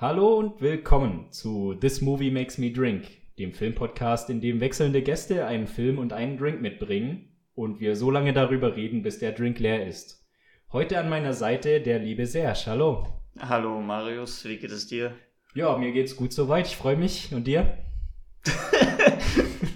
Hallo und willkommen zu This Movie Makes Me Drink, dem Filmpodcast, in dem wechselnde Gäste einen Film und einen Drink mitbringen und wir so lange darüber reden, bis der Drink leer ist. Heute an meiner Seite der liebe Serge. Hallo. Hallo Marius, wie geht es dir? Ja, mir geht's gut soweit. Ich freue mich. Und dir?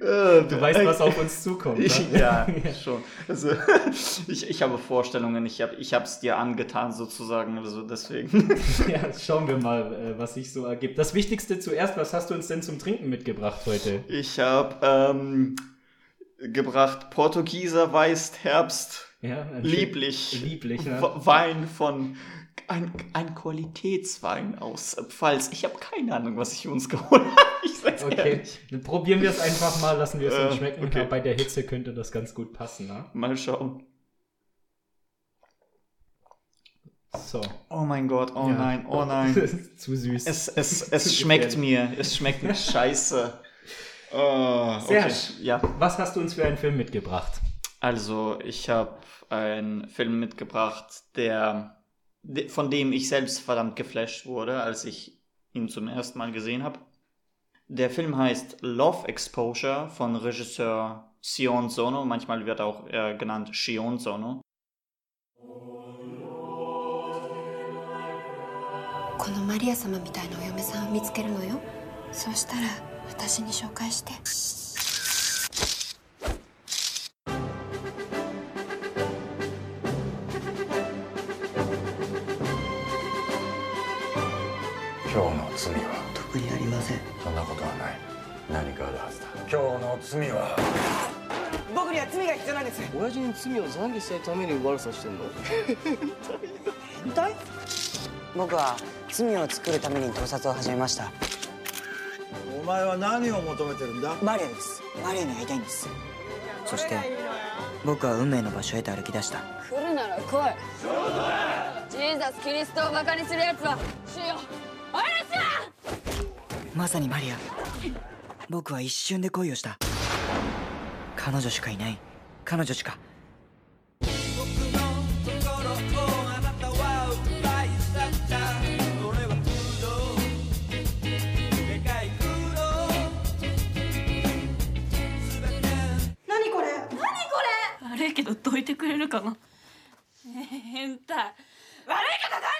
du weißt, was auf uns zukommt. Ich, ne? ja, schon. Also, ich, ich habe Vorstellungen, ich habe ich es dir angetan sozusagen, also deswegen. ja, schauen wir mal, äh, was sich so ergibt. Das Wichtigste zuerst, was hast du uns denn zum Trinken mitgebracht heute? Ich habe ähm, gebracht Portugieser Weißt Herbst. Ja, lieblich. Lieblich, ne? Wein von ein, ein Qualitätswein aus Pfalz. Ich habe keine Ahnung, was ich uns geholt habe. okay, dann probieren wir es einfach mal, lassen wir es uns äh, schmecken. Okay. Bei der Hitze könnte das ganz gut passen. Ne? Mal schauen. So. Oh mein Gott, oh ja. nein, oh nein. Zu süß. Es, es, es schmeckt mir, es schmeckt mir scheiße. Oh, okay. ja. Was hast du uns für einen Film mitgebracht? Also, ich habe einen Film mitgebracht, der von dem ich selbst verdammt geflasht wurde, als ich ihn zum ersten Mal gesehen habe. Der Film heißt Love Exposure von Regisseur Sion Sono, manchmal wird auch äh, genannt Shion Sono. このマリア様みたいなお嫁さんを見つけるのよそうしたら私に紹介して 罪は？僕には罪が必要なんです。親父に罪を懺悔したいために悪さしてんの？変態僕は罪を作るために盗撮を始めました。お前は何を求めてるんだ？マリアです。マリアに会いたいんです。そして僕は運命の場所へと歩き出した。来るなら来い。ジーザスキリストをバカにする奴は主よまさにマリア。僕は一瞬で恋をした。彼女しかいない。彼女しか。悪いけどどいてくれるかな？変態。悪いけどど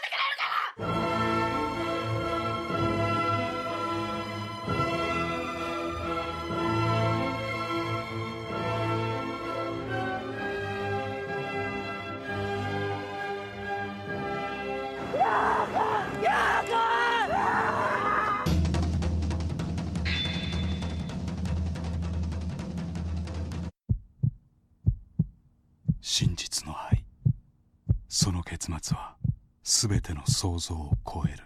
想像を超える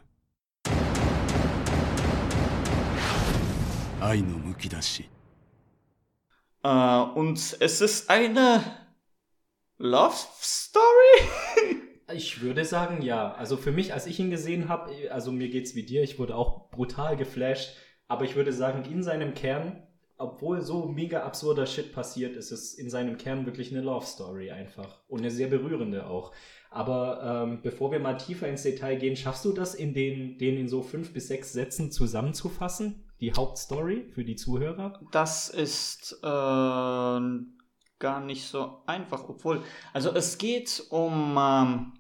愛のむき出し Uh, und es ist eine Love Story? Ich würde sagen, ja. Also für mich, als ich ihn gesehen habe, also mir geht's wie dir, ich wurde auch brutal geflasht, aber ich würde sagen, in seinem Kern, obwohl so mega absurder Shit passiert, ist es in seinem Kern wirklich eine Love Story einfach. Und eine sehr berührende auch. Aber ähm, bevor wir mal tiefer ins Detail gehen, schaffst du das, in den, den in so fünf bis sechs Sätzen zusammenzufassen? Die Hauptstory für die Zuhörer? Das ist äh, gar nicht so einfach, obwohl, also es geht um ähm,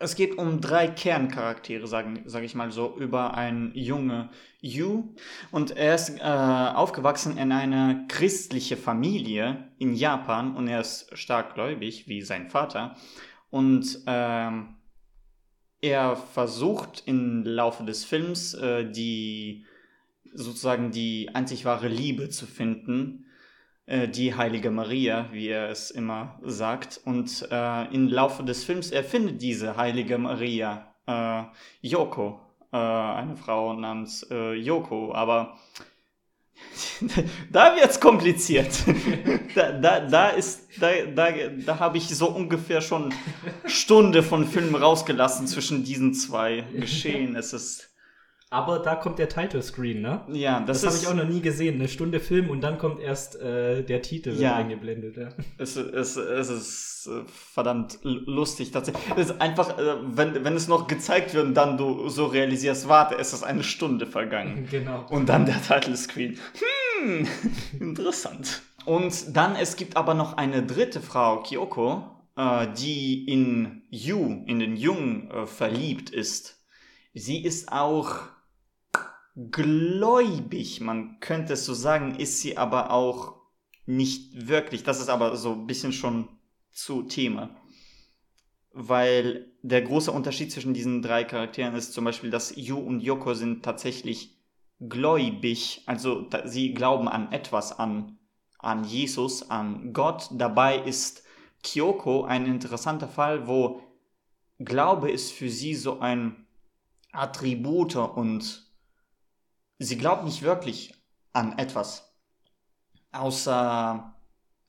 es geht um drei Kerncharaktere, sage sag ich mal so, über einen junge Yu. Und er ist äh, aufgewachsen in einer christlichen Familie in Japan und er ist stark gläubig, wie sein Vater. Und ähm, er versucht im Laufe des Films äh, die sozusagen die einzig wahre Liebe zu finden äh, die heilige Maria, wie er es immer sagt. Und äh, im Laufe des Films erfindet diese heilige Maria äh, Yoko, äh, eine Frau namens äh, Yoko, aber da wird's kompliziert. da, da, da ist, da, da, da habe ich so ungefähr schon Stunde von Film rausgelassen zwischen diesen zwei Geschehen. Es ist Aber da kommt der Title Screen, ne? Ja, das, Das, habe ich auch noch nie gesehen. Eine Stunde Film und dann kommt erst äh, der Titel Ja. eingeblendet. Ja. Es, es, es ist äh, verdammt lustig tatsächlich. Es ist einfach, äh, wenn, wenn es noch gezeigt wird und dann du so realisierst, warte, es ist eine Stunde vergangen. Genau. Und dann der Title Screen. Hm, interessant. Und dann, es gibt aber noch eine dritte Frau, Kyoko, äh, die in Yu, in den Jungen, verliebt ist. Sie ist auch gläubig, man könnte es so sagen, ist sie aber auch nicht wirklich. Das ist aber so ein bisschen schon zu Thema. Weil der große Unterschied zwischen diesen drei Charakteren ist zum Beispiel, dass Yu und Yoko sind tatsächlich gläubig, also sie glauben an etwas, an, an Jesus, an Gott. Dabei ist Kyoko ein interessanter Fall, wo Glaube ist für sie so ein Attribute und sie glaubt nicht wirklich an etwas. Außer,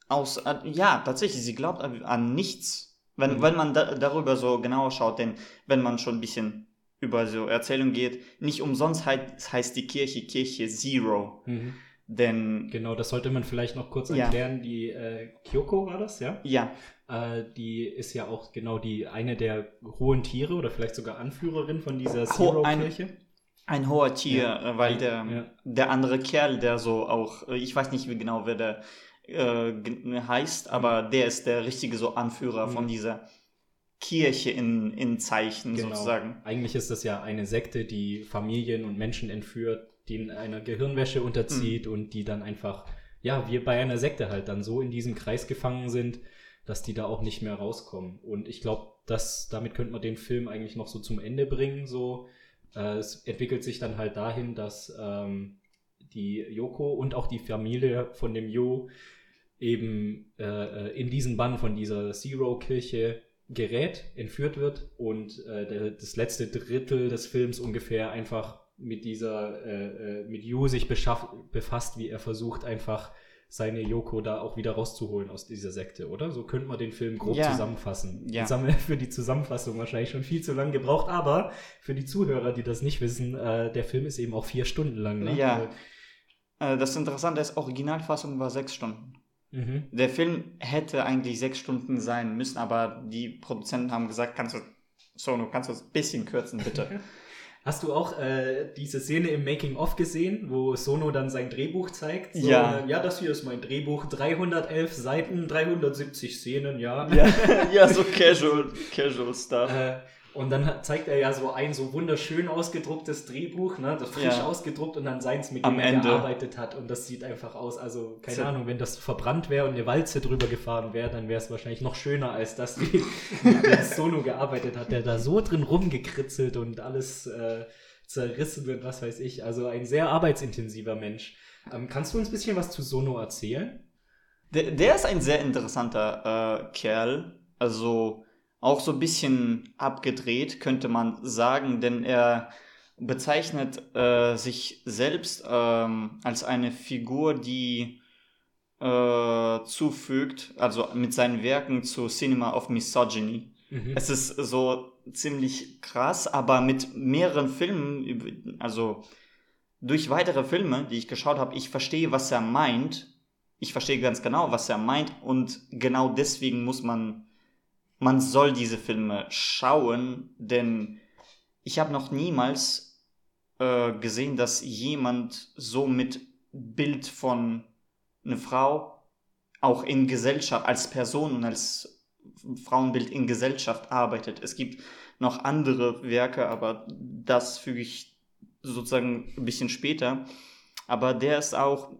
außer ja, tatsächlich, sie glaubt an, nichts. Wenn, Mhm. wenn man da, darüber so genauer schaut, denn wenn man schon ein bisschen über so Erzählung geht, nicht umsonst heißt, heißt die Kirche Kirche Zero. Mhm. Denn, Genau, das sollte man vielleicht noch kurz Ja. erklären. Die äh, Kyoko war das, ja? ja, Äh, die ist ja auch genau die eine der hohen Tiere oder vielleicht sogar Anführerin von dieser Zero-Kirche. Ein hoher Tier, Ja. äh, weil der, Ja. der andere Kerl, der so auch, äh, ich weiß nicht wie genau, wer der äh, ge- heißt, aber der ist der richtige so Anführer Mhm. von dieser Kirche in, in Zeichen Genau. sozusagen. Eigentlich ist das ja eine Sekte, die Familien und Menschen entführt, die in einer Gehirnwäsche Mhm. unterzieht und die dann einfach, ja, wie bei einer Sekte halt dann so in diesem Kreis gefangen sind, dass die da auch nicht mehr rauskommen. Und ich glaube, dass damit könnte man den Film eigentlich noch so zum Ende bringen. So, äh, es entwickelt sich dann halt dahin, dass ähm, die Yoko und auch die Familie von dem Yo eben äh, äh, in diesen Bann von dieser Zero-Kirche gerät, entführt wird und äh, der, das letzte Drittel des Films ungefähr einfach mit dieser, äh, äh, mit Yu sich befasst, wie er versucht, einfach seine Yoko da auch wieder rauszuholen aus dieser Sekte, oder? So könnte man den Film grob Ja. zusammenfassen. Ja. Jetzt haben wir für die Zusammenfassung wahrscheinlich schon viel zu lange gebraucht, aber für die Zuhörer, die das nicht wissen, äh, der Film ist eben auch vier Stunden lang. Ne? Ja. Äh, das Interessante ist, Originalfassung war sechs Stunden. Mhm. Der Film hätte eigentlich sechs Stunden sein müssen, aber die Produzenten haben gesagt, kannst du, Sono, kannst du es ein bisschen kürzen, bitte. Hast du auch äh, diese Szene im Making-of gesehen, wo Sono dann sein Drehbuch zeigt? So, Ja. äh, ja, das hier ist mein Drehbuch. 311 Seiten, 370 Szenen, ja. ja, ja, so casual, casual stuff. Äh, und dann zeigt er ja so ein so wunderschön ausgedrucktes Drehbuch, ne, das frisch Ja. ausgedruckt und dann seins, mit Am dem er Ende. gearbeitet hat. Und das sieht einfach aus, also keine So. Ahnung, wenn das verbrannt wäre und eine Walze drüber gefahren wäre, dann wäre es wahrscheinlich noch schöner als das, wie mit dem Sono gearbeitet hat, der da so drin rumgekritzelt und alles äh, zerrissen wird, was weiß ich. Also ein sehr arbeitsintensiver Mensch. Ähm, kannst du uns ein bisschen was zu Sono erzählen? Der, der ist ein sehr interessanter äh, Kerl. Also auch so ein bisschen abgedreht, könnte man sagen, denn er bezeichnet äh, sich selbst ähm, als eine Figur, die äh, zufügt, also mit seinen Werken zu Cinema of Misogyny. Mhm. Es ist so ziemlich krass, aber mit mehreren Filmen, also durch weitere Filme, die ich geschaut habe, ich verstehe, was er meint. Ich verstehe ganz genau, was er meint und genau deswegen muss man, man soll diese Filme schauen, denn ich habe noch niemals äh, gesehen, dass jemand so mit Bild von einer Frau auch in Gesellschaft, als Person und als Frauenbild in Gesellschaft arbeitet. Es gibt noch andere Werke, aber das füge ich sozusagen ein bisschen später. Aber der ist auch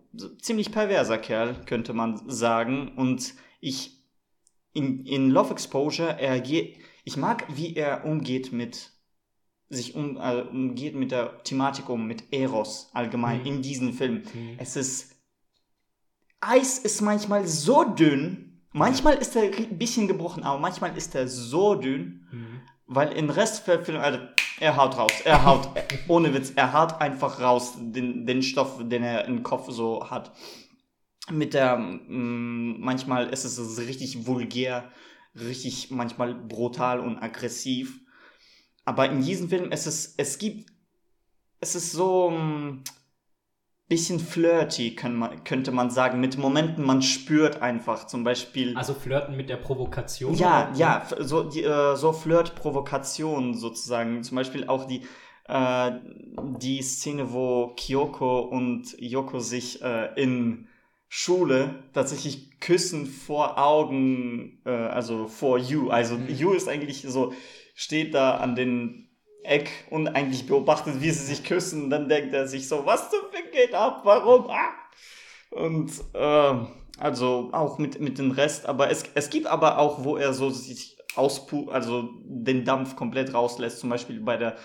ziemlich perverser Kerl, könnte man sagen. Und ich in, in Love Exposure, er geht, ich mag, wie er umgeht mit sich um, äh, umgeht mit der Thematik um, mit Eros allgemein Mhm. in diesem Film. Mhm. Es ist Eis ist manchmal so dünn, manchmal ist er ein bisschen gebrochen, aber manchmal ist er so dünn, Mhm. weil im Rest der Film, also, er haut raus, er haut, ohne Witz, er haut einfach raus den, den Stoff, den er im Kopf so hat. Mit der, mm, manchmal ist es richtig vulgär, richtig manchmal brutal und aggressiv. Aber in diesem Film ist es, es gibt, es ist so ein bisschen flirty, man, könnte man sagen. Mit Momenten, man spürt einfach zum Beispiel. Also flirten mit der Provokation? Ja, oder? ja, so, die, äh, so Flirt-Provokation sozusagen. Zum Beispiel auch die, äh, die Szene, wo Kyoko und Yoko sich äh, in Schule tatsächlich küssen vor Augen, äh, also vor Yu. Also Yu ist eigentlich so, steht da an den Eck und eigentlich beobachtet, wie sie sich küssen. Dann denkt er sich so, was zum Fick geht ab? Warum? Ah! Und äh, also auch mit, mit dem Rest, aber es, es gibt aber auch, wo er so sich auspu, also den Dampf komplett rauslässt, zum Beispiel bei der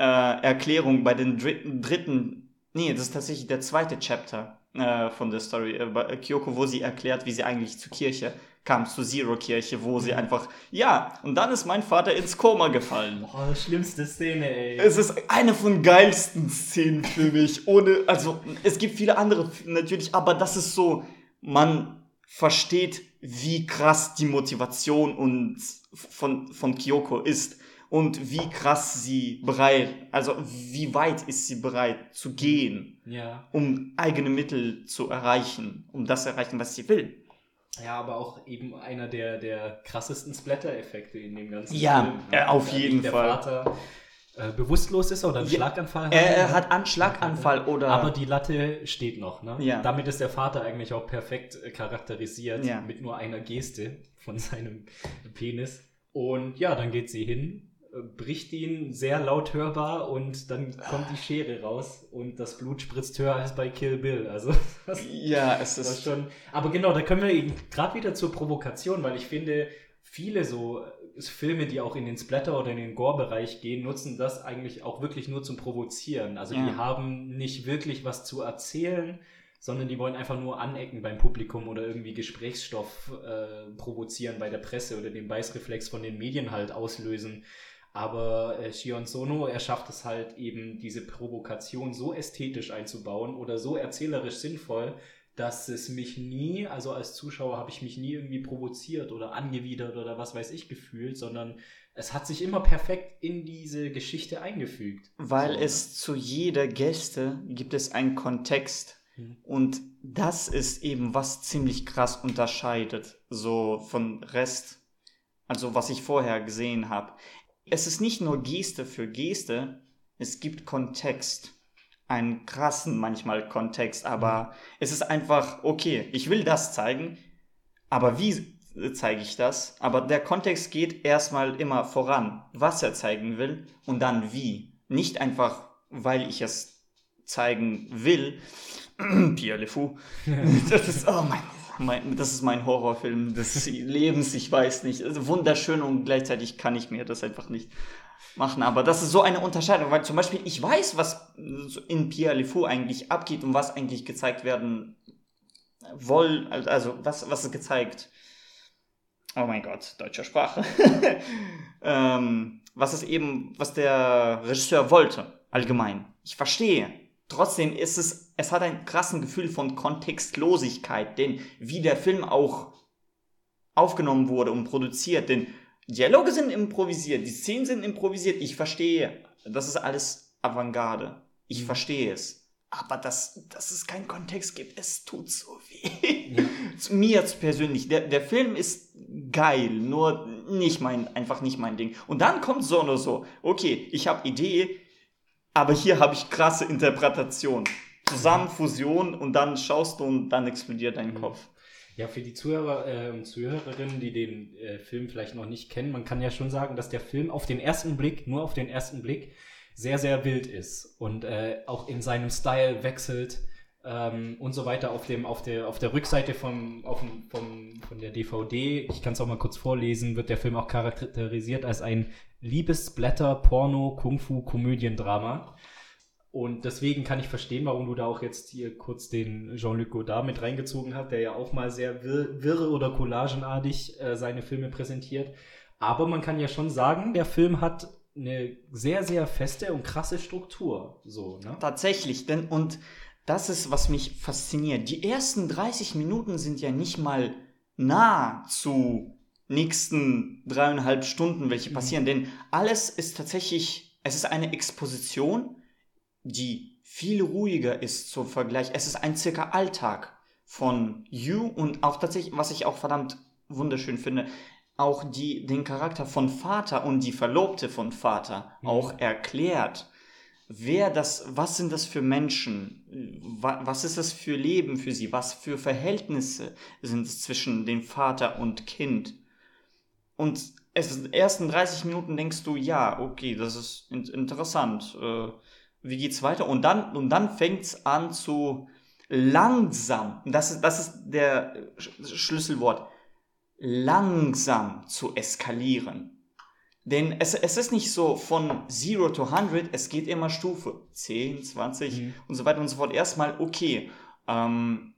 äh, Erklärung, bei den dritten, dritten, nee, das ist tatsächlich der zweite Chapter äh, von der Story, äh, bei Kyoko, wo sie erklärt, wie sie eigentlich zur Kirche kam, zur Zero-Kirche, wo sie einfach, ja, und dann ist mein Vater ins Koma gefallen. Oh, schlimmste Szene, ey. Es ist eine von geilsten Szenen für mich. Ohne, also es gibt viele andere natürlich, aber das ist so, man versteht, wie krass die Motivation und von, von Kyoko ist und wie krass sie bereit, also wie weit ist sie bereit zu gehen, ja. um eigene Mittel zu erreichen, um das zu erreichen, was sie will. Ja, aber auch eben einer der, der krassesten Splatter-Effekte in dem ganzen Ja, Film. äh, auf jeden der Fall. Vater äh, bewusstlos ist oder einen Ja, Schlaganfall Er, er ne? hat einen Schlaganfall oder Aber die Latte steht noch, ne? Ja. Damit ist der Vater eigentlich auch perfekt äh, charakterisiert, Ja. mit nur einer Geste von seinem Penis. Und ja, dann geht sie hin, bricht ihn sehr laut hörbar und dann kommt die Schere raus und das Blut spritzt höher als bei Kill Bill. Also das ja, es ist schon. Aber genau, da können wir eben gerade wieder zur Provokation, weil ich finde, viele so äh, Filme, die auch in den Splatter oder in den Gore-Bereich gehen, nutzen das eigentlich auch wirklich nur zum Provozieren. Also Ja. die haben nicht wirklich was zu erzählen, sondern die wollen einfach nur anecken beim Publikum oder irgendwie Gesprächsstoff äh, provozieren bei der Presse oder den Beißreflex von den Medien halt auslösen. Aber äh, Shion Sono, er schafft es halt eben, diese Provokation so ästhetisch einzubauen oder so erzählerisch sinnvoll, dass es mich nie, also als Zuschauer habe ich mich nie irgendwie provoziert oder angewidert oder was weiß ich gefühlt, sondern es hat sich immer perfekt in diese Geschichte eingefügt. Weil So, es zu jeder Geste gibt es einen Kontext. Mhm. Und das ist eben, was ziemlich krass unterscheidet, so von Rest, also was ich vorher gesehen habe. Es ist nicht nur Geste für Geste, es gibt Kontext. Einen krassen manchmal Kontext, aber es ist einfach, okay, ich will das zeigen, aber wie zeige ich das? Aber der Kontext geht erstmal immer voran, was er zeigen will und dann wie. Nicht einfach, weil ich es zeigen will. Pierre Le Fou. Das ist, oh mein, mein, das ist mein Horrorfilm des Lebens, ich weiß nicht. Also wunderschön und gleichzeitig kann ich mir das einfach nicht machen. Aber das ist so eine Unterscheidung, weil zum Beispiel ich weiß, was in Pierre Le Fou eigentlich abgeht und was eigentlich gezeigt werden woll, also was, was ist gezeigt. Oh mein Gott, deutscher Sprache. ähm, was es eben, was der Regisseur wollte, allgemein. Ich verstehe. Trotzdem ist es, es hat ein krassen Gefühl von Kontextlosigkeit, denn wie der Film auch aufgenommen wurde und produziert, denn Dialoge sind improvisiert, die Szenen sind improvisiert, ich verstehe. Das ist alles Avantgarde. Ich verstehe es. Aber dass, dass es keinen Kontext gibt, es tut so weh. Ja. Mir jetzt persönlich, der, der Film ist geil, nur nicht mein, einfach nicht mein Ding. Und dann kommt so oder so, okay, ich habe Idee, aber hier habe ich krasse Interpretation. Zusammen Fusion und dann schaust du und dann explodiert dein Mhm. Kopf. Ja, für die Zuhörer äh, und Zuhörerinnen, die den äh, Film vielleicht noch nicht kennen, man kann ja schon sagen, dass der Film auf den ersten Blick, nur auf den ersten Blick, sehr, sehr wild ist und äh, auch in seinem Style wechselt ähm, und so weiter. Auf, dem, auf, der, auf der Rückseite vom, auf dem, vom, von der DVD, ich kann es auch mal kurz vorlesen, wird der Film auch charakterisiert als ein Liebesblätter, Porno, Kung-Fu, Komödiendrama. Und deswegen kann ich verstehen, warum du da auch jetzt hier kurz den Jean-Luc Godard mit reingezogen hast, der ja auch mal sehr wirr, wirre oder collagenartig äh, seine Filme präsentiert. Aber man kann ja schon sagen, der Film hat eine sehr, sehr feste und krasse Struktur. So, ne? Tatsächlich, denn und das ist, was mich fasziniert. Die ersten 30 Minuten sind ja nicht mal nah zu nächsten dreieinhalb Stunden, welche passieren, denn alles ist tatsächlich, es ist eine Exposition die viel ruhiger ist zum Vergleich. Es ist ein circa Alltag von You und auch tatsächlich, was ich auch verdammt wunderschön finde, auch die, den Charakter von Vater und die Verlobte von Vater Mhm. auch erklärt. Wer das, was sind das für Menschen? Wa- Was ist das für Leben für sie? Was für Verhältnisse sind es zwischen dem Vater und Kind? Und es in den ersten 30 Minuten denkst du, ja, okay, das ist in interessant. Äh, wie geht's weiter? Und dann, und dann fängt's an zu langsam, das ist, das ist der Sch- Schlüsselwort, langsam zu eskalieren. Denn es, es ist nicht so von 0 to 100, es geht immer Stufe 10, 20 Mhm. und so weiter und so fort. Erstmal, okay, ähm,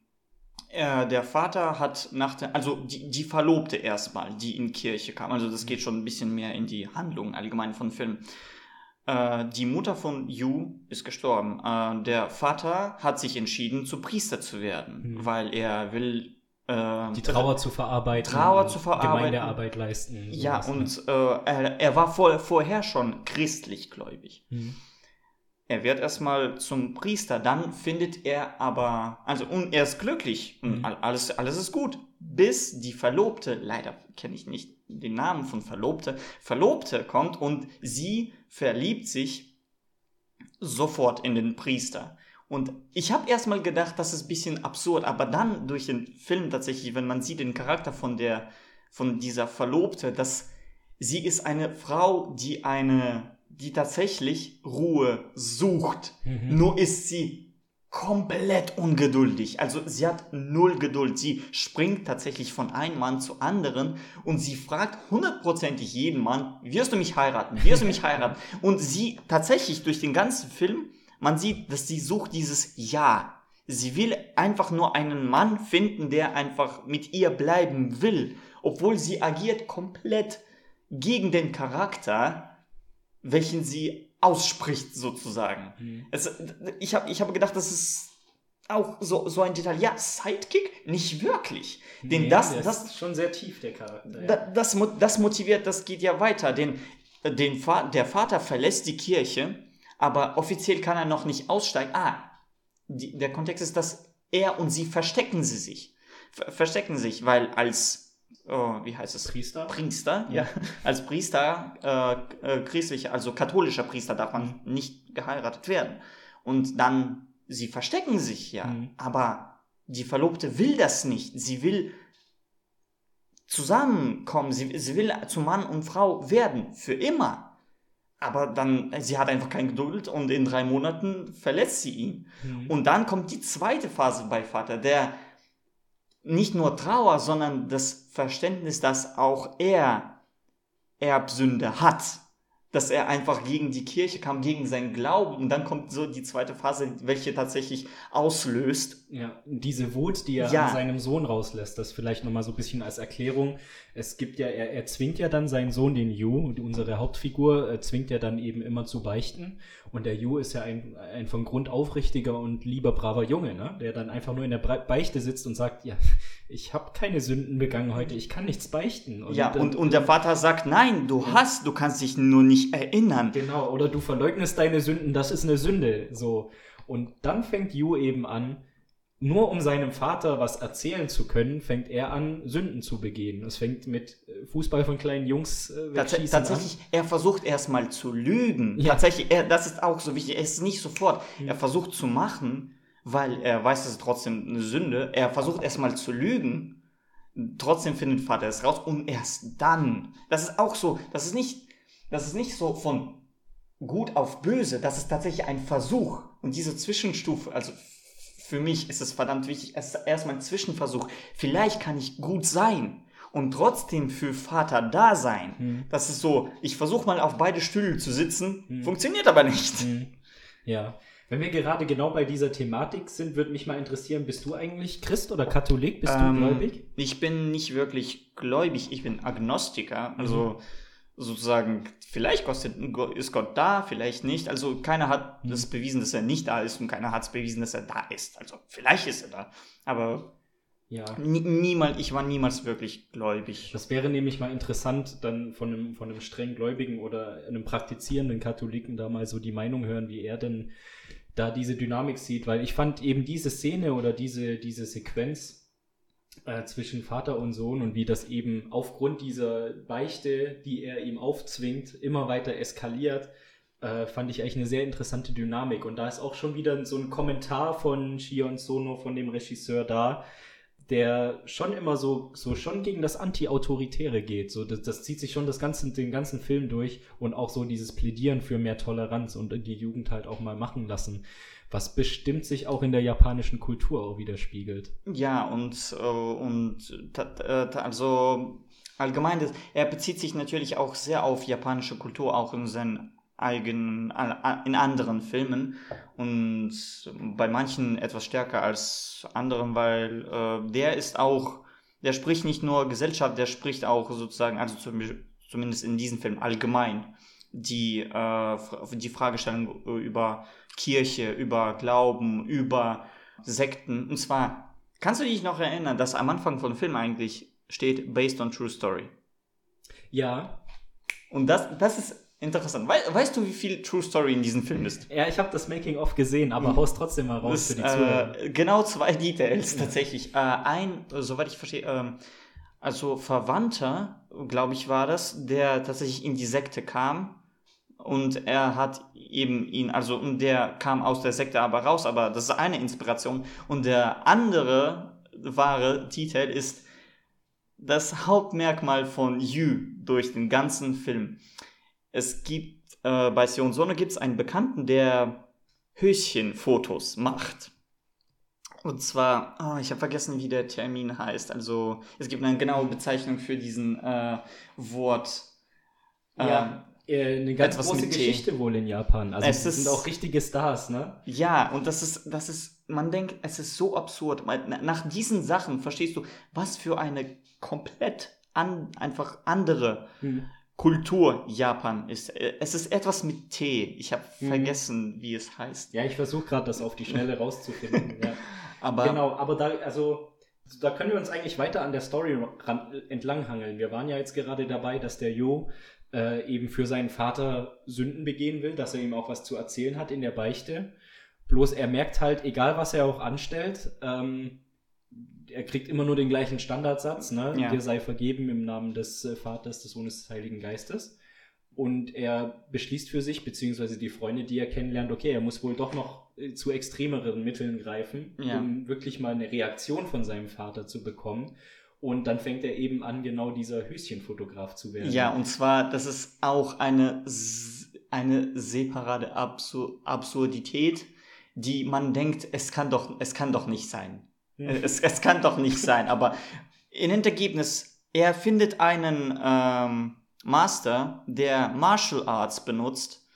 äh, der Vater hat nach der, also die, die Verlobte erstmal, die in Kirche kam, also das geht schon ein bisschen mehr in die Handlung allgemein von Film. Äh, die Mutter von Yu ist gestorben. Äh, der Vater hat sich entschieden, zu Priester zu werden, Mhm. weil er will Die Trauer zu verarbeiten. Trauer und zu verarbeiten. Gemeindearbeit leisten. Ja, sowas, ne? und äh, er, er war vor, vorher schon christlich gläubig. Mhm. Er wird erstmal zum Priester, dann findet er aber, also und er ist glücklich und Mhm. all- alles, alles ist gut, bis die Verlobte, leider kenne ich nicht den Namen von Verlobte, Verlobte kommt und sie verliebt sich sofort in den Priester. Und ich habe erstmal gedacht, das ist ein bisschen absurd, aber dann durch den Film tatsächlich, wenn man sieht den Charakter von der, von dieser Verlobte, dass sie ist eine Frau, die eine, die tatsächlich Ruhe sucht. Mhm. Nur ist sie komplett ungeduldig. Also sie hat null Geduld. Sie springt tatsächlich von einem Mann zu anderen und sie fragt hundertprozentig jeden Mann, wirst du mich heiraten? Wirst du mich heiraten? Und sie tatsächlich durch den ganzen Film, man sieht, dass sie sucht dieses Ja. Sie will einfach nur einen Mann finden, der einfach mit ihr bleiben will, obwohl sie agiert komplett gegen den Charakter, welchen sie ausspricht sozusagen. Mhm. Es, ich habe ich hab gedacht, das ist auch so, so ein Detail. Ja, Sidekick? Nicht wirklich. Denn Nee, das, das, ist schon sehr tief, der Charakter. Ja. das, mo- das motiviert, das geht ja weiter. Denn äh, den der Vater verlässt die Kirche, aber offiziell kann er noch nicht aussteigen. Ah, die, der Kontext ist, dass er und sie verstecken sie sich. Ver verstecken sich, weil als, oh, wie heißt es? Priester? Priester, ja. Als Priester, äh, äh, christlicher, also katholischer Priester darf man nicht geheiratet werden. Und dann, sie verstecken sich ja, Mhm. aber die Verlobte will das nicht. Sie will zusammenkommen, sie, sie will zu Mann und Frau werden, für immer. Aber dann, sie hat einfach keine Geduld und in drei Monaten verlässt sie ihn. Mhm. Und dann kommt die zweite Phase bei Vater, der nicht nur Trauer, sondern das Verständnis, dass auch er Erbsünde hat. Dass er einfach gegen die Kirche kam, gegen seinen Glauben. Und dann kommt so die zweite Phase, welche tatsächlich auslöst. Ja, diese Wut, die er Ja. an seinem Sohn rauslässt, das vielleicht nochmal so ein bisschen als Erklärung. Es gibt ja, er, er zwingt ja dann seinen Sohn, den Yu, unsere Hauptfigur, äh, zwingt er dann eben immer zu beichten. Und der Yu ist ja ein, ein von Grund aufrichtiger und lieber braver Junge, ne? der dann einfach nur in der Beichte sitzt und sagt, ja, ich habe keine Sünden begangen heute, ich kann nichts beichten. ja, dann- und, und der Vater sagt, nein, du hast, du kannst dich nur nicht erinnern. Genau, oder du verleugnest deine Sünden, das ist eine Sünde. So. Und dann fängt Yu eben an, nur um seinem Vater was erzählen zu können, fängt er an, Sünden zu begehen. Es fängt mit äh, Fußball von kleinen Jungs äh, Tats tatsächlich, er versucht erstmal zu lügen. Ja. Tatsächlich, er, das ist auch so wichtig. Er ist nicht sofort. Mhm. Er versucht zu machen, weil er weiß, es ist trotzdem eine Sünde. Er versucht erstmal zu lügen. Trotzdem findet Vater es raus und erst dann. Das ist auch so. Das ist nicht, das ist nicht so von gut auf böse. Das ist tatsächlich ein Versuch. Und diese Zwischenstufe, also für mich ist es verdammt wichtig, es ist erstmal ein Zwischenversuch. Vielleicht kann ich gut sein und trotzdem für Vater da sein. Hm. Das ist so, ich versuche mal auf beide Stühle zu sitzen, Hm. funktioniert aber nicht. Hm. Ja. Wenn wir gerade genau bei dieser Thematik sind, würde mich mal interessieren, bist du eigentlich Christ oder Katholik? Bist Ähm, du gläubig? Ich bin nicht wirklich gläubig, ich bin Agnostiker. Mhm. Also sozusagen, vielleicht ist Gott da, vielleicht nicht. Also keiner hat Mhm. das bewiesen, dass er nicht da ist und keiner hat es bewiesen, dass er da ist. Also vielleicht ist er da. Aber Ja. nie, niemals, ich war niemals wirklich gläubig. Das wäre nämlich mal interessant, dann von einem, von einem streng Gläubigen oder einem praktizierenden Katholiken da mal so die Meinung hören, wie er denn da diese Dynamik sieht, weil ich fand eben diese Szene oder diese, diese Sequenz äh, zwischen Vater und Sohn und wie das eben aufgrund dieser Beichte, die er ihm aufzwingt, immer weiter eskaliert, äh, fand ich eigentlich eine sehr interessante Dynamik. Und da ist auch schon wieder so ein Kommentar von Shion Sono, von dem Regisseur da, der schon immer so, so schon gegen das Anti-Autoritäre geht. So, das, das zieht sich schon das ganze, den ganzen Film durch und auch so dieses Plädieren für mehr Toleranz und die Jugend halt auch mal machen lassen. Was bestimmt sich auch in der japanischen Kultur auch widerspiegelt. Ja, und, äh, und also allgemein, er bezieht sich natürlich auch sehr auf japanische Kultur, auch in seinen eigenen, in anderen Filmen und bei manchen etwas stärker als anderen, weil äh, der ist auch, der spricht nicht nur Gesellschaft, der spricht auch sozusagen, also zumindest in diesem Film allgemein, die, äh, die Fragestellung über Kirche, über Glauben, über Sekten. Und zwar, kannst du dich noch erinnern, dass am Anfang von dem Film eigentlich steht, based on true story? Ja. Und das, das ist Interessant. We weißt du, wie viel True Story in diesem Film ist? Ja, ich habe das Making-of gesehen, aber hm. haust trotzdem mal raus das, für die Zuhörer. Äh, genau zwei Details tatsächlich. Äh, ein, soweit ich verstehe, äh, also Verwandter, glaube ich, war das, der tatsächlich in die Sekte kam und er hat eben ihn, also der kam aus der Sekte aber raus, aber das ist eine Inspiration. Und der andere wahre Titel ist das Hauptmerkmal von Yu durch den ganzen Film es gibt äh, bei Sion Sonne gibt es einen Bekannten, der Höschenfotos macht. Und zwar, oh, ich habe vergessen, wie der Termin heißt. Also es gibt eine genaue Bezeichnung für diesen äh, Wort. Äh, ja, eine ganz große Geschichte wohl in Japan. Also es sind auch richtige Stars, ne? Ja, und das ist, das ist, man denkt, es ist so absurd. Nach diesen Sachen verstehst du, was für eine komplett an, einfach andere hm. Kultur Japan ist. Äh, es ist etwas mit T. Ich habe mhm. vergessen, wie es heißt. Ja, ich versuche gerade das auf die Schnelle rauszufinden. ja. aber genau, aber da, also da können wir uns eigentlich weiter an der Story entlanghangeln. Wir waren ja jetzt gerade dabei, dass der Jo äh, eben für seinen Vater Sünden begehen will, dass er ihm auch was zu erzählen hat in der Beichte. Bloß er merkt halt, egal was er auch anstellt, ähm, er kriegt immer nur den gleichen Standardsatz, ne? Ja. Dir sei vergeben im Namen des äh, Vaters, des Sohnes, des Heiligen Geistes. Und er beschließt für sich, beziehungsweise die Freunde, die er kennenlernt, okay, er muss wohl doch noch äh, zu extremeren Mitteln greifen, ja. um wirklich mal eine Reaktion von seinem Vater zu bekommen. Und dann fängt er eben an, genau dieser Höschenfotograf zu werden. Ja, und zwar, das ist auch eine, eine separate Absur Absurdität, die man denkt, es kann doch, es kann doch nicht sein. Es, es kann doch nicht sein, aber in Endergebnis, er findet einen ähm, Master, der Martial Arts benutzt,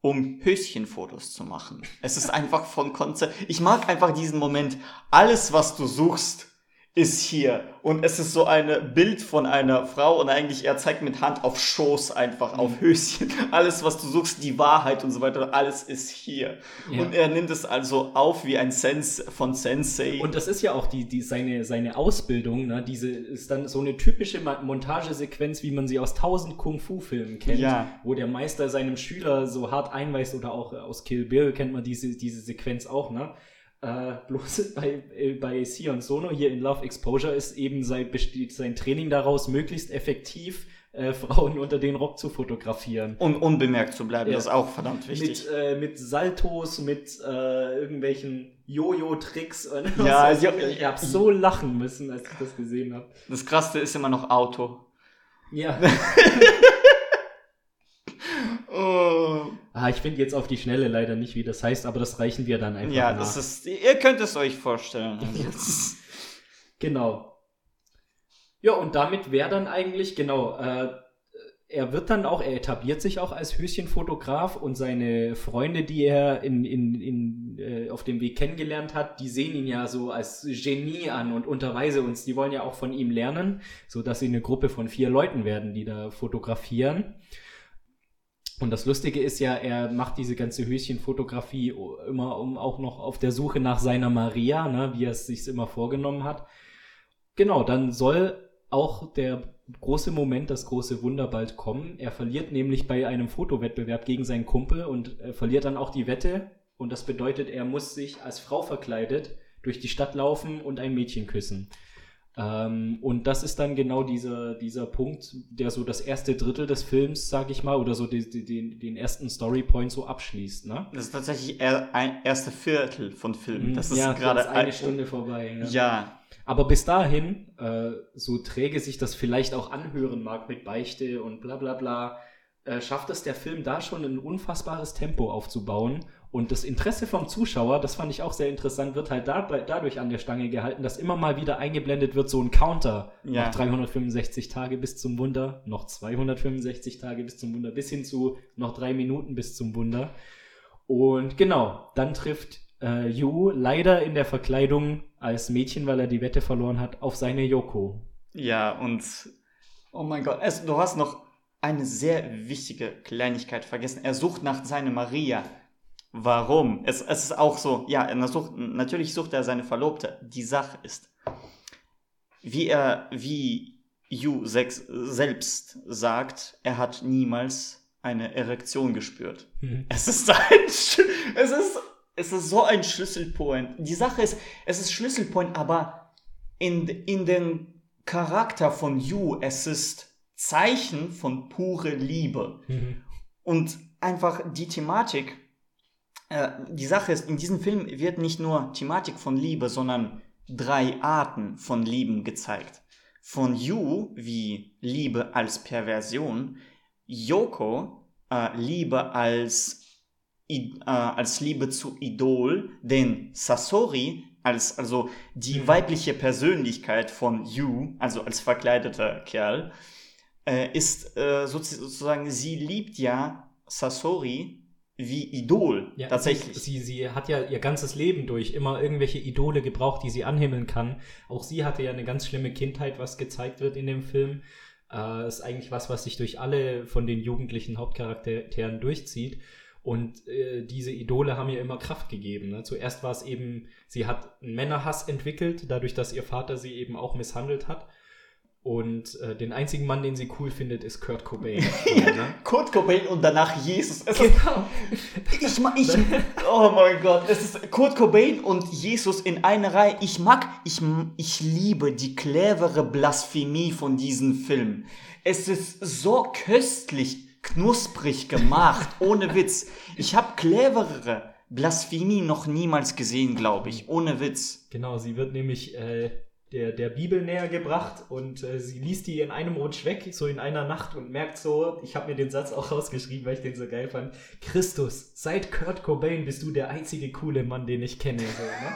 um Höschenfotos zu machen. Es ist einfach von Konzept. Ich mag einfach diesen Moment. Alles, was du suchst, ist hier. Und es ist so ein Bild von einer Frau und eigentlich er zeigt mit Hand auf Schoß einfach, auf mhm. Höschen. Alles, was du suchst, die Wahrheit und so weiter, alles ist hier. Ja. Und er nimmt es also auf wie ein Sens von Sensei. Und das ist ja auch die, die, seine, seine Ausbildung, ne? Diese ist dann so eine typische Montagesequenz, wie man sie aus tausend Kung-Fu-Filmen kennt, ja. wo der Meister seinem Schüler so hart einweist oder auch aus Kill Bill kennt man diese, diese Sequenz auch, ne? Äh, bloß bei, äh, bei Sion Sono hier in Love Exposure ist eben sein, besteht sein Training daraus, möglichst effektiv äh, Frauen unter den Rock zu fotografieren. Und unbemerkt zu bleiben, ja. das ist auch verdammt wichtig. Mit, äh, mit Saltos, mit äh, irgendwelchen Jojo-Tricks. Ja, also, ich, ich habe so lachen müssen, als ich das gesehen habe. Das Krasse ist immer noch Auto. Ja. Ah, ich finde jetzt auf die Schnelle leider nicht, wie das heißt, aber das reichen wir dann einfach Ja, nach. das ist, ihr könnt es euch vorstellen. genau. Ja, und damit wäre dann eigentlich, genau, äh, er wird dann auch, er etabliert sich auch als Höschenfotograf und seine Freunde, die er in, in, in, äh, auf dem Weg kennengelernt hat, die sehen ihn ja so als Genie an und unterweise uns. Die wollen ja auch von ihm lernen, so dass sie eine Gruppe von vier Leuten werden, die da fotografieren. Und das Lustige ist ja, er macht diese ganze Höschenfotografie immer um auch noch auf der Suche nach seiner Maria, ne, wie er es sich immer vorgenommen hat. Genau, dann soll auch der große Moment, das große Wunder bald kommen. Er verliert nämlich bei einem Fotowettbewerb gegen seinen Kumpel und verliert dann auch die Wette und das bedeutet, er muss sich als Frau verkleidet durch die Stadt laufen und ein Mädchen küssen. Ähm, und das ist dann genau dieser, dieser Punkt, der so das erste Drittel des Films, sag ich mal, oder so die, die, den, den ersten Storypoint so abschließt. Ne? Das ist tatsächlich ein erste Viertel von Film. Das ist ja, gerade eine Stunde vorbei. Ja. Ja, Aber bis dahin, äh, so träge sich das vielleicht auch anhören mag mit Beichte und bla bla bla, äh, schafft es der Film da schon ein unfassbares Tempo aufzubauen. Und das Interesse vom Zuschauer, das fand ich auch sehr interessant, wird halt dabei, dadurch an der Stange gehalten, dass immer mal wieder eingeblendet wird, so ein Counter. Ja. Noch 365 Tage bis zum Wunder, noch 265 Tage bis zum Wunder, bis hin zu noch drei Minuten bis zum Wunder. Und genau, dann trifft äh, Yu leider in der Verkleidung als Mädchen, weil er die Wette verloren hat, auf seine Yoko. ja, und oh mein Gott, es, du hast noch eine sehr wichtige Kleinigkeit vergessen. Er sucht nach seiner Maria. Warum? Es, es ist auch so, ja, er sucht, natürlich sucht er seine Verlobte. Die Sache ist, wie er, wie Yu selbst sagt, er hat niemals eine Erektion gespürt. Mhm. Es ist ein, es ist, es ist so ein Schlüsselpoint. Die Sache ist, es ist Schlüsselpoint, aber in, in den Charakter von Yu, es ist Zeichen von pure Liebe. Mhm. Und einfach die Thematik, äh, die Sache ist, in diesem Film wird nicht nur Thematik von Liebe, sondern drei Arten von Lieben gezeigt. Von Yu wie Liebe als Perversion, Yoko äh, Liebe als, I, äh, als Liebe zu Idol, den Sasori als also die weibliche Persönlichkeit von Yu, also als verkleideter Kerl, äh, ist äh, sozu- sozusagen, sie liebt ja Sasori wie Idol, Ja, tatsächlich. Sie, sie, hat ja ihr ganzes Leben durch immer irgendwelche Idole gebraucht, die sie anhimmeln kann. Auch sie hatte ja eine ganz schlimme Kindheit, was gezeigt wird in dem Film. Äh, ist eigentlich was, was sich durch alle von den jugendlichen Hauptcharakteren durchzieht. Und äh, diese Idole haben ihr immer Kraft gegeben. Ne? Zuerst war es eben, sie hat einen Männerhass entwickelt, dadurch, dass ihr Vater sie eben auch misshandelt hat. Und äh, den einzigen Mann, den sie cool findet, ist Kurt Cobain. Ne? Kurt Cobain und danach Jesus. Es ist, Genau. ich, ma- ich, oh mein Gott, es ist Kurt Cobain und Jesus in einer Reihe. Ich mag, ich, ich liebe die clevere Blasphemie von diesem Film. Es ist so köstlich, knusprig gemacht, ohne Witz. Ich habe cleverere Blasphemie noch niemals gesehen, glaube ich, ohne Witz. Genau, sie wird nämlich äh, der, der Bibel näher gebracht und äh, sie liest die in einem Rutsch weg, so in einer Nacht und merkt so, ich habe mir den Satz auch rausgeschrieben, weil ich den so geil fand, Christus, seit Kurt Cobain bist du der einzige coole Mann, den ich kenne. So, ne?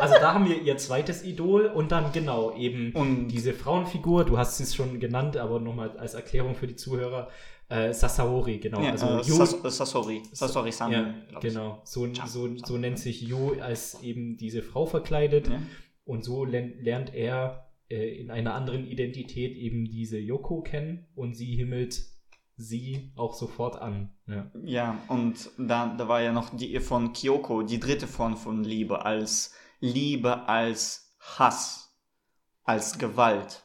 Also da haben wir ihr zweites Idol und dann genau eben Und- diese Frauenfigur, du hast es schon genannt, aber nochmal als Erklärung für die Zuhörer, äh, Sasaori, genau. Ja, also äh, Yu- Sas Sasori, Sasori-san. ja, glaub ich. genau. So, so, so nennt sich Yu als eben diese Frau verkleidet. Ja. Und so lern- lernt er äh, in einer anderen Identität eben diese Yoko kennen und sie himmelt sie auch sofort an. Ja. Ja, und da, da war ja noch die von Kyoko, die dritte Form von Liebe, als Liebe als Hass, als Gewalt.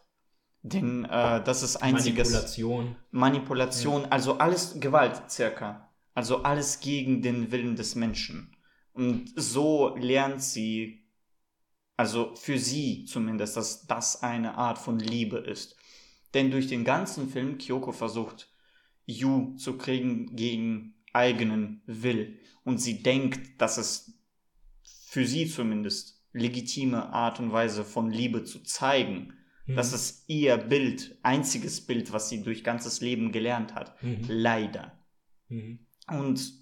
Denn äh, das ist einziges Manipulation. Manipulation, also alles Gewalt circa. Also alles gegen den Willen des Menschen. Und so lernt sie, also für sie zumindest, dass das eine Art von Liebe ist. Denn durch den ganzen Film Kyoko versucht, Yu zu kriegen gegen eigenen Will. Und sie denkt, dass es für sie zumindest legitime Art und Weise von Liebe zu zeigen. Mhm. Das ist ihr Bild, einziges Bild, was sie durch ganzes Leben gelernt hat. Mhm. Leider. Mhm. Und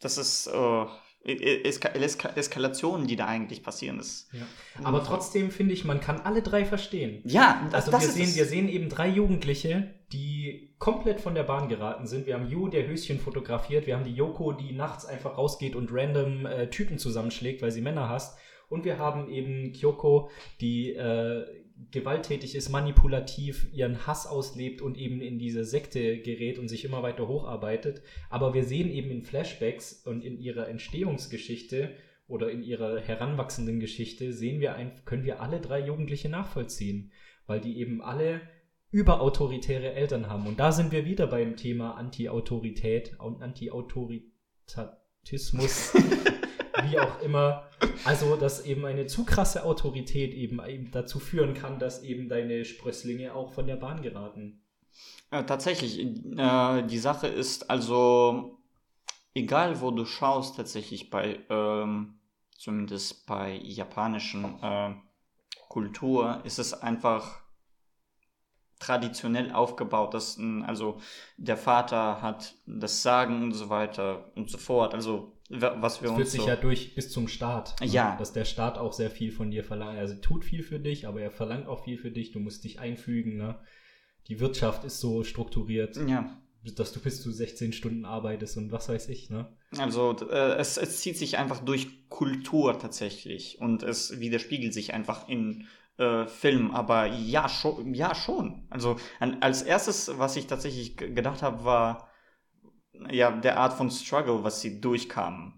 das ist äh, Eskalationen, die da eigentlich passieren. Das, Ja. Aber trotzdem finde ich, man kann alle drei verstehen. ja, das, Also das wir, sehen, es. wir sehen eben drei Jugendliche, die komplett von der Bahn geraten sind. Wir haben Yu, der Höschen fotografiert. Wir haben die Yoko, die nachts einfach rausgeht und random äh, Typen zusammenschlägt, weil sie Männer hasst. Und wir haben eben Kyoko, die äh, gewalttätig ist, manipulativ, ihren Hass auslebt und eben in diese Sekte gerät und sich immer weiter hocharbeitet. Aber wir sehen eben in Flashbacks und in ihrer Entstehungsgeschichte oder in ihrer heranwachsenden Geschichte sehen wir ein, können wir alle drei Jugendliche nachvollziehen, weil die eben alle überautoritäre Eltern haben. Und da sind wir wieder beim Thema Anti-Autorität und Anti-Autorita Despotismus, wie auch immer. Also, dass eben eine zu krasse Autorität eben, eben dazu führen kann, dass eben deine Sprösslinge auch von der Bahn geraten. Ja, tatsächlich, äh, die Sache ist also, egal wo du schaust, tatsächlich bei, ähm, zumindest bei japanischen äh, Kultur, ist es einfach traditionell aufgebaut, dass also der Vater hat das Sagen und so weiter und so fort. Also was wir das uns führt sich so ja durch bis zum Staat. ne? Ja. Dass der Staat auch sehr viel von dir verlangt. Also tut viel für dich, aber er verlangt auch viel für dich. Du musst dich einfügen. Ne? Die Wirtschaft ist so strukturiert, ja, dass du bis zu 16 Stunden arbeitest und was weiß ich. Ne? also äh, es, es zieht sich einfach durch Kultur tatsächlich und es widerspiegelt sich einfach in äh, Film, aber ja schon, ja schon. Also an, als erstes, was ich tatsächlich gedacht habe, war ja der Art von Struggle, was sie durchkamen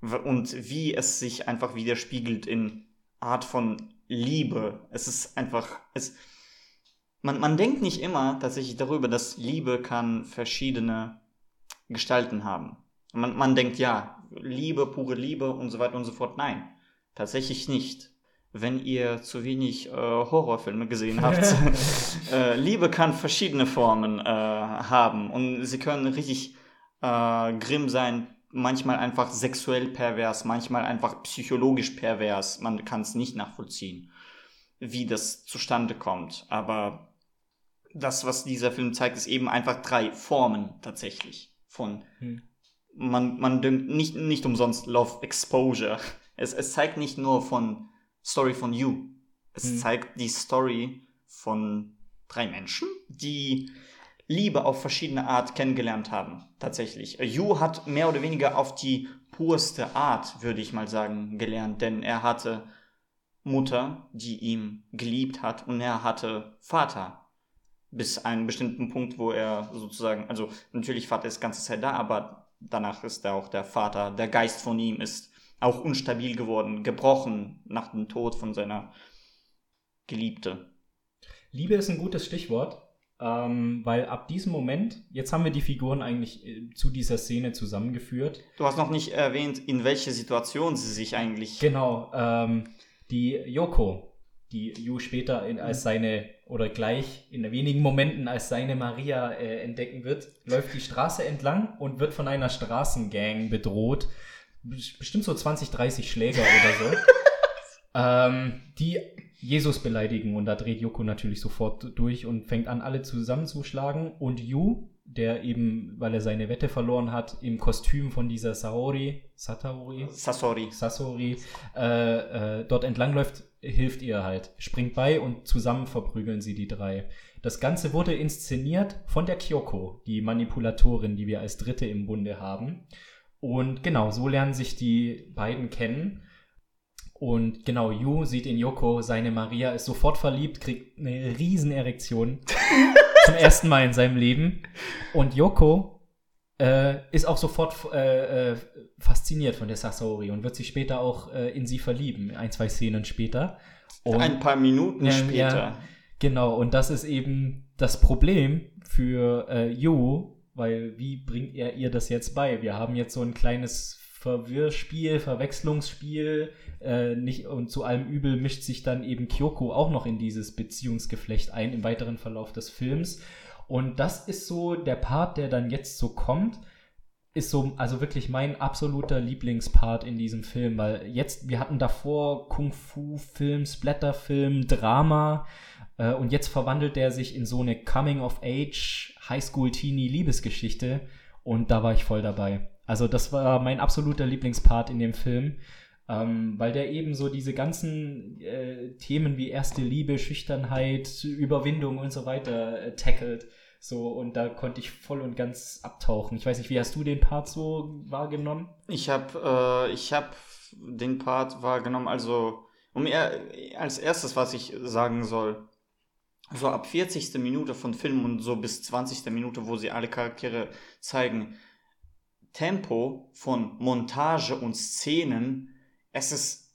und wie es sich einfach widerspiegelt in Art von Liebe. Es ist einfach es man, man denkt nicht immer tatsächlich darüber, dass Liebe kann verschiedene Gestalten haben. Man, man denkt ja, Liebe, pure Liebe und so weiter und so fort. Nein, tatsächlich nicht. Wenn ihr zu wenig äh, Horrorfilme gesehen habt, äh, Liebe kann verschiedene Formen äh, haben und sie können richtig äh, grimm sein, manchmal einfach sexuell pervers, manchmal einfach psychologisch pervers. Man kann es nicht nachvollziehen, wie das zustande kommt. Aber das, was dieser Film zeigt, ist eben einfach drei Formen tatsächlich von Hm. man, man denkt nicht, nicht umsonst Love Exposure. Es, es zeigt nicht nur von Story von You. Es Hm. zeigt die Story von drei Menschen, die Liebe auf verschiedene Art kennengelernt haben. Tatsächlich. You hat mehr oder weniger auf die purste Art, würde ich mal sagen, gelernt, denn er hatte Mutter, die ihn geliebt hat, und er hatte Vater, bis einen bestimmten Punkt, wo er sozusagen, also natürlich Vater ist die ganze Zeit da, aber danach ist er auch der Vater, der Geist von ihm ist auch unstabil geworden, gebrochen nach dem Tod von seiner Geliebte. Liebe ist ein gutes Stichwort, ähm, weil ab diesem Moment, jetzt haben wir die Figuren eigentlich äh, zu dieser Szene zusammengeführt. Du hast noch nicht erwähnt, in welche Situation sie sich eigentlich. Genau, ähm, die Yoko, die Yu später in, als seine oder gleich in wenigen Momenten als seine Maria äh, entdecken wird, läuft die Straße entlang und wird von einer Straßengang bedroht. Bes- Bestimmt so 20, 30 Schläger oder so. ähm, die Jesus beleidigen und da dreht Yoko natürlich sofort durch und fängt an, alle zusammenzuschlagen. Und Yu, der eben, weil er seine Wette verloren hat, im Kostüm von dieser Saori, Sataori, Sasori. Sasori äh, äh, dort entlangläuft, hilft ihr halt, springt bei und zusammen verprügeln sie die drei. Das Ganze wurde inszeniert von der Kyoko, die Manipulatorin, die wir als Dritte im Bunde haben. Und genau, so lernen sich die beiden kennen. Und genau, Yu sieht in Yoko seine Maria, ist sofort verliebt, kriegt eine riesen Erektion zum ersten Mal in seinem Leben. Und Yoko äh, ist auch sofort äh, äh, fasziniert von der Sasori und wird sich später auch äh, in sie verlieben, ein, zwei Szenen später. Und, Ein paar Minuten später. ja. Genau, und das ist eben das Problem für äh, Yu, weil wie bringt er ihr das jetzt bei? Wir haben jetzt so ein kleines Verwirrspiel, Verwechslungsspiel, äh, nicht, und zu allem Übel mischt sich dann eben Kyoko auch noch in dieses Beziehungsgeflecht ein im weiteren Verlauf des Films. Und das ist so der Part, der dann jetzt so kommt, ist so, also wirklich mein absoluter Lieblingspart in diesem Film, weil jetzt, wir hatten davor Kung-Fu-Film, Splatter-Film, Drama, äh, und jetzt verwandelt der sich in so eine Coming-of-Age, Highschool-Teenie-Liebesgeschichte und da war ich voll dabei. Also das war mein absoluter Lieblingspart in dem Film, ähm, weil der eben so diese ganzen äh, Themen wie erste Liebe, Schüchternheit, Überwindung und so weiter äh, tackelt. So, und da konnte ich voll und ganz abtauchen. Ich weiß nicht, wie hast du den Part so wahrgenommen? Ich habe äh, ich hab den Part wahrgenommen, also um eher, als erstes, was ich sagen soll, so ab 40. Minute von Film und so bis 20. Minute, wo sie alle Charaktere zeigen, Tempo von Montage und Szenen, es ist,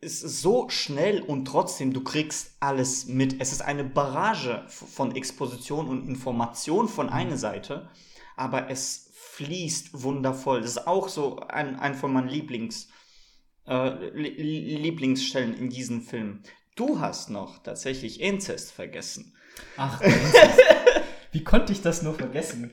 es ist so schnell und trotzdem du kriegst alles mit. Es ist eine Barrage von Exposition und Information von einer Seite, aber es fließt wundervoll. Das ist auch so ein, ein von meinen Lieblings, äh, Lieblingsstellen in diesem Film. Du hast noch tatsächlich Inzest vergessen. Ach, wie konnte ich das nur vergessen?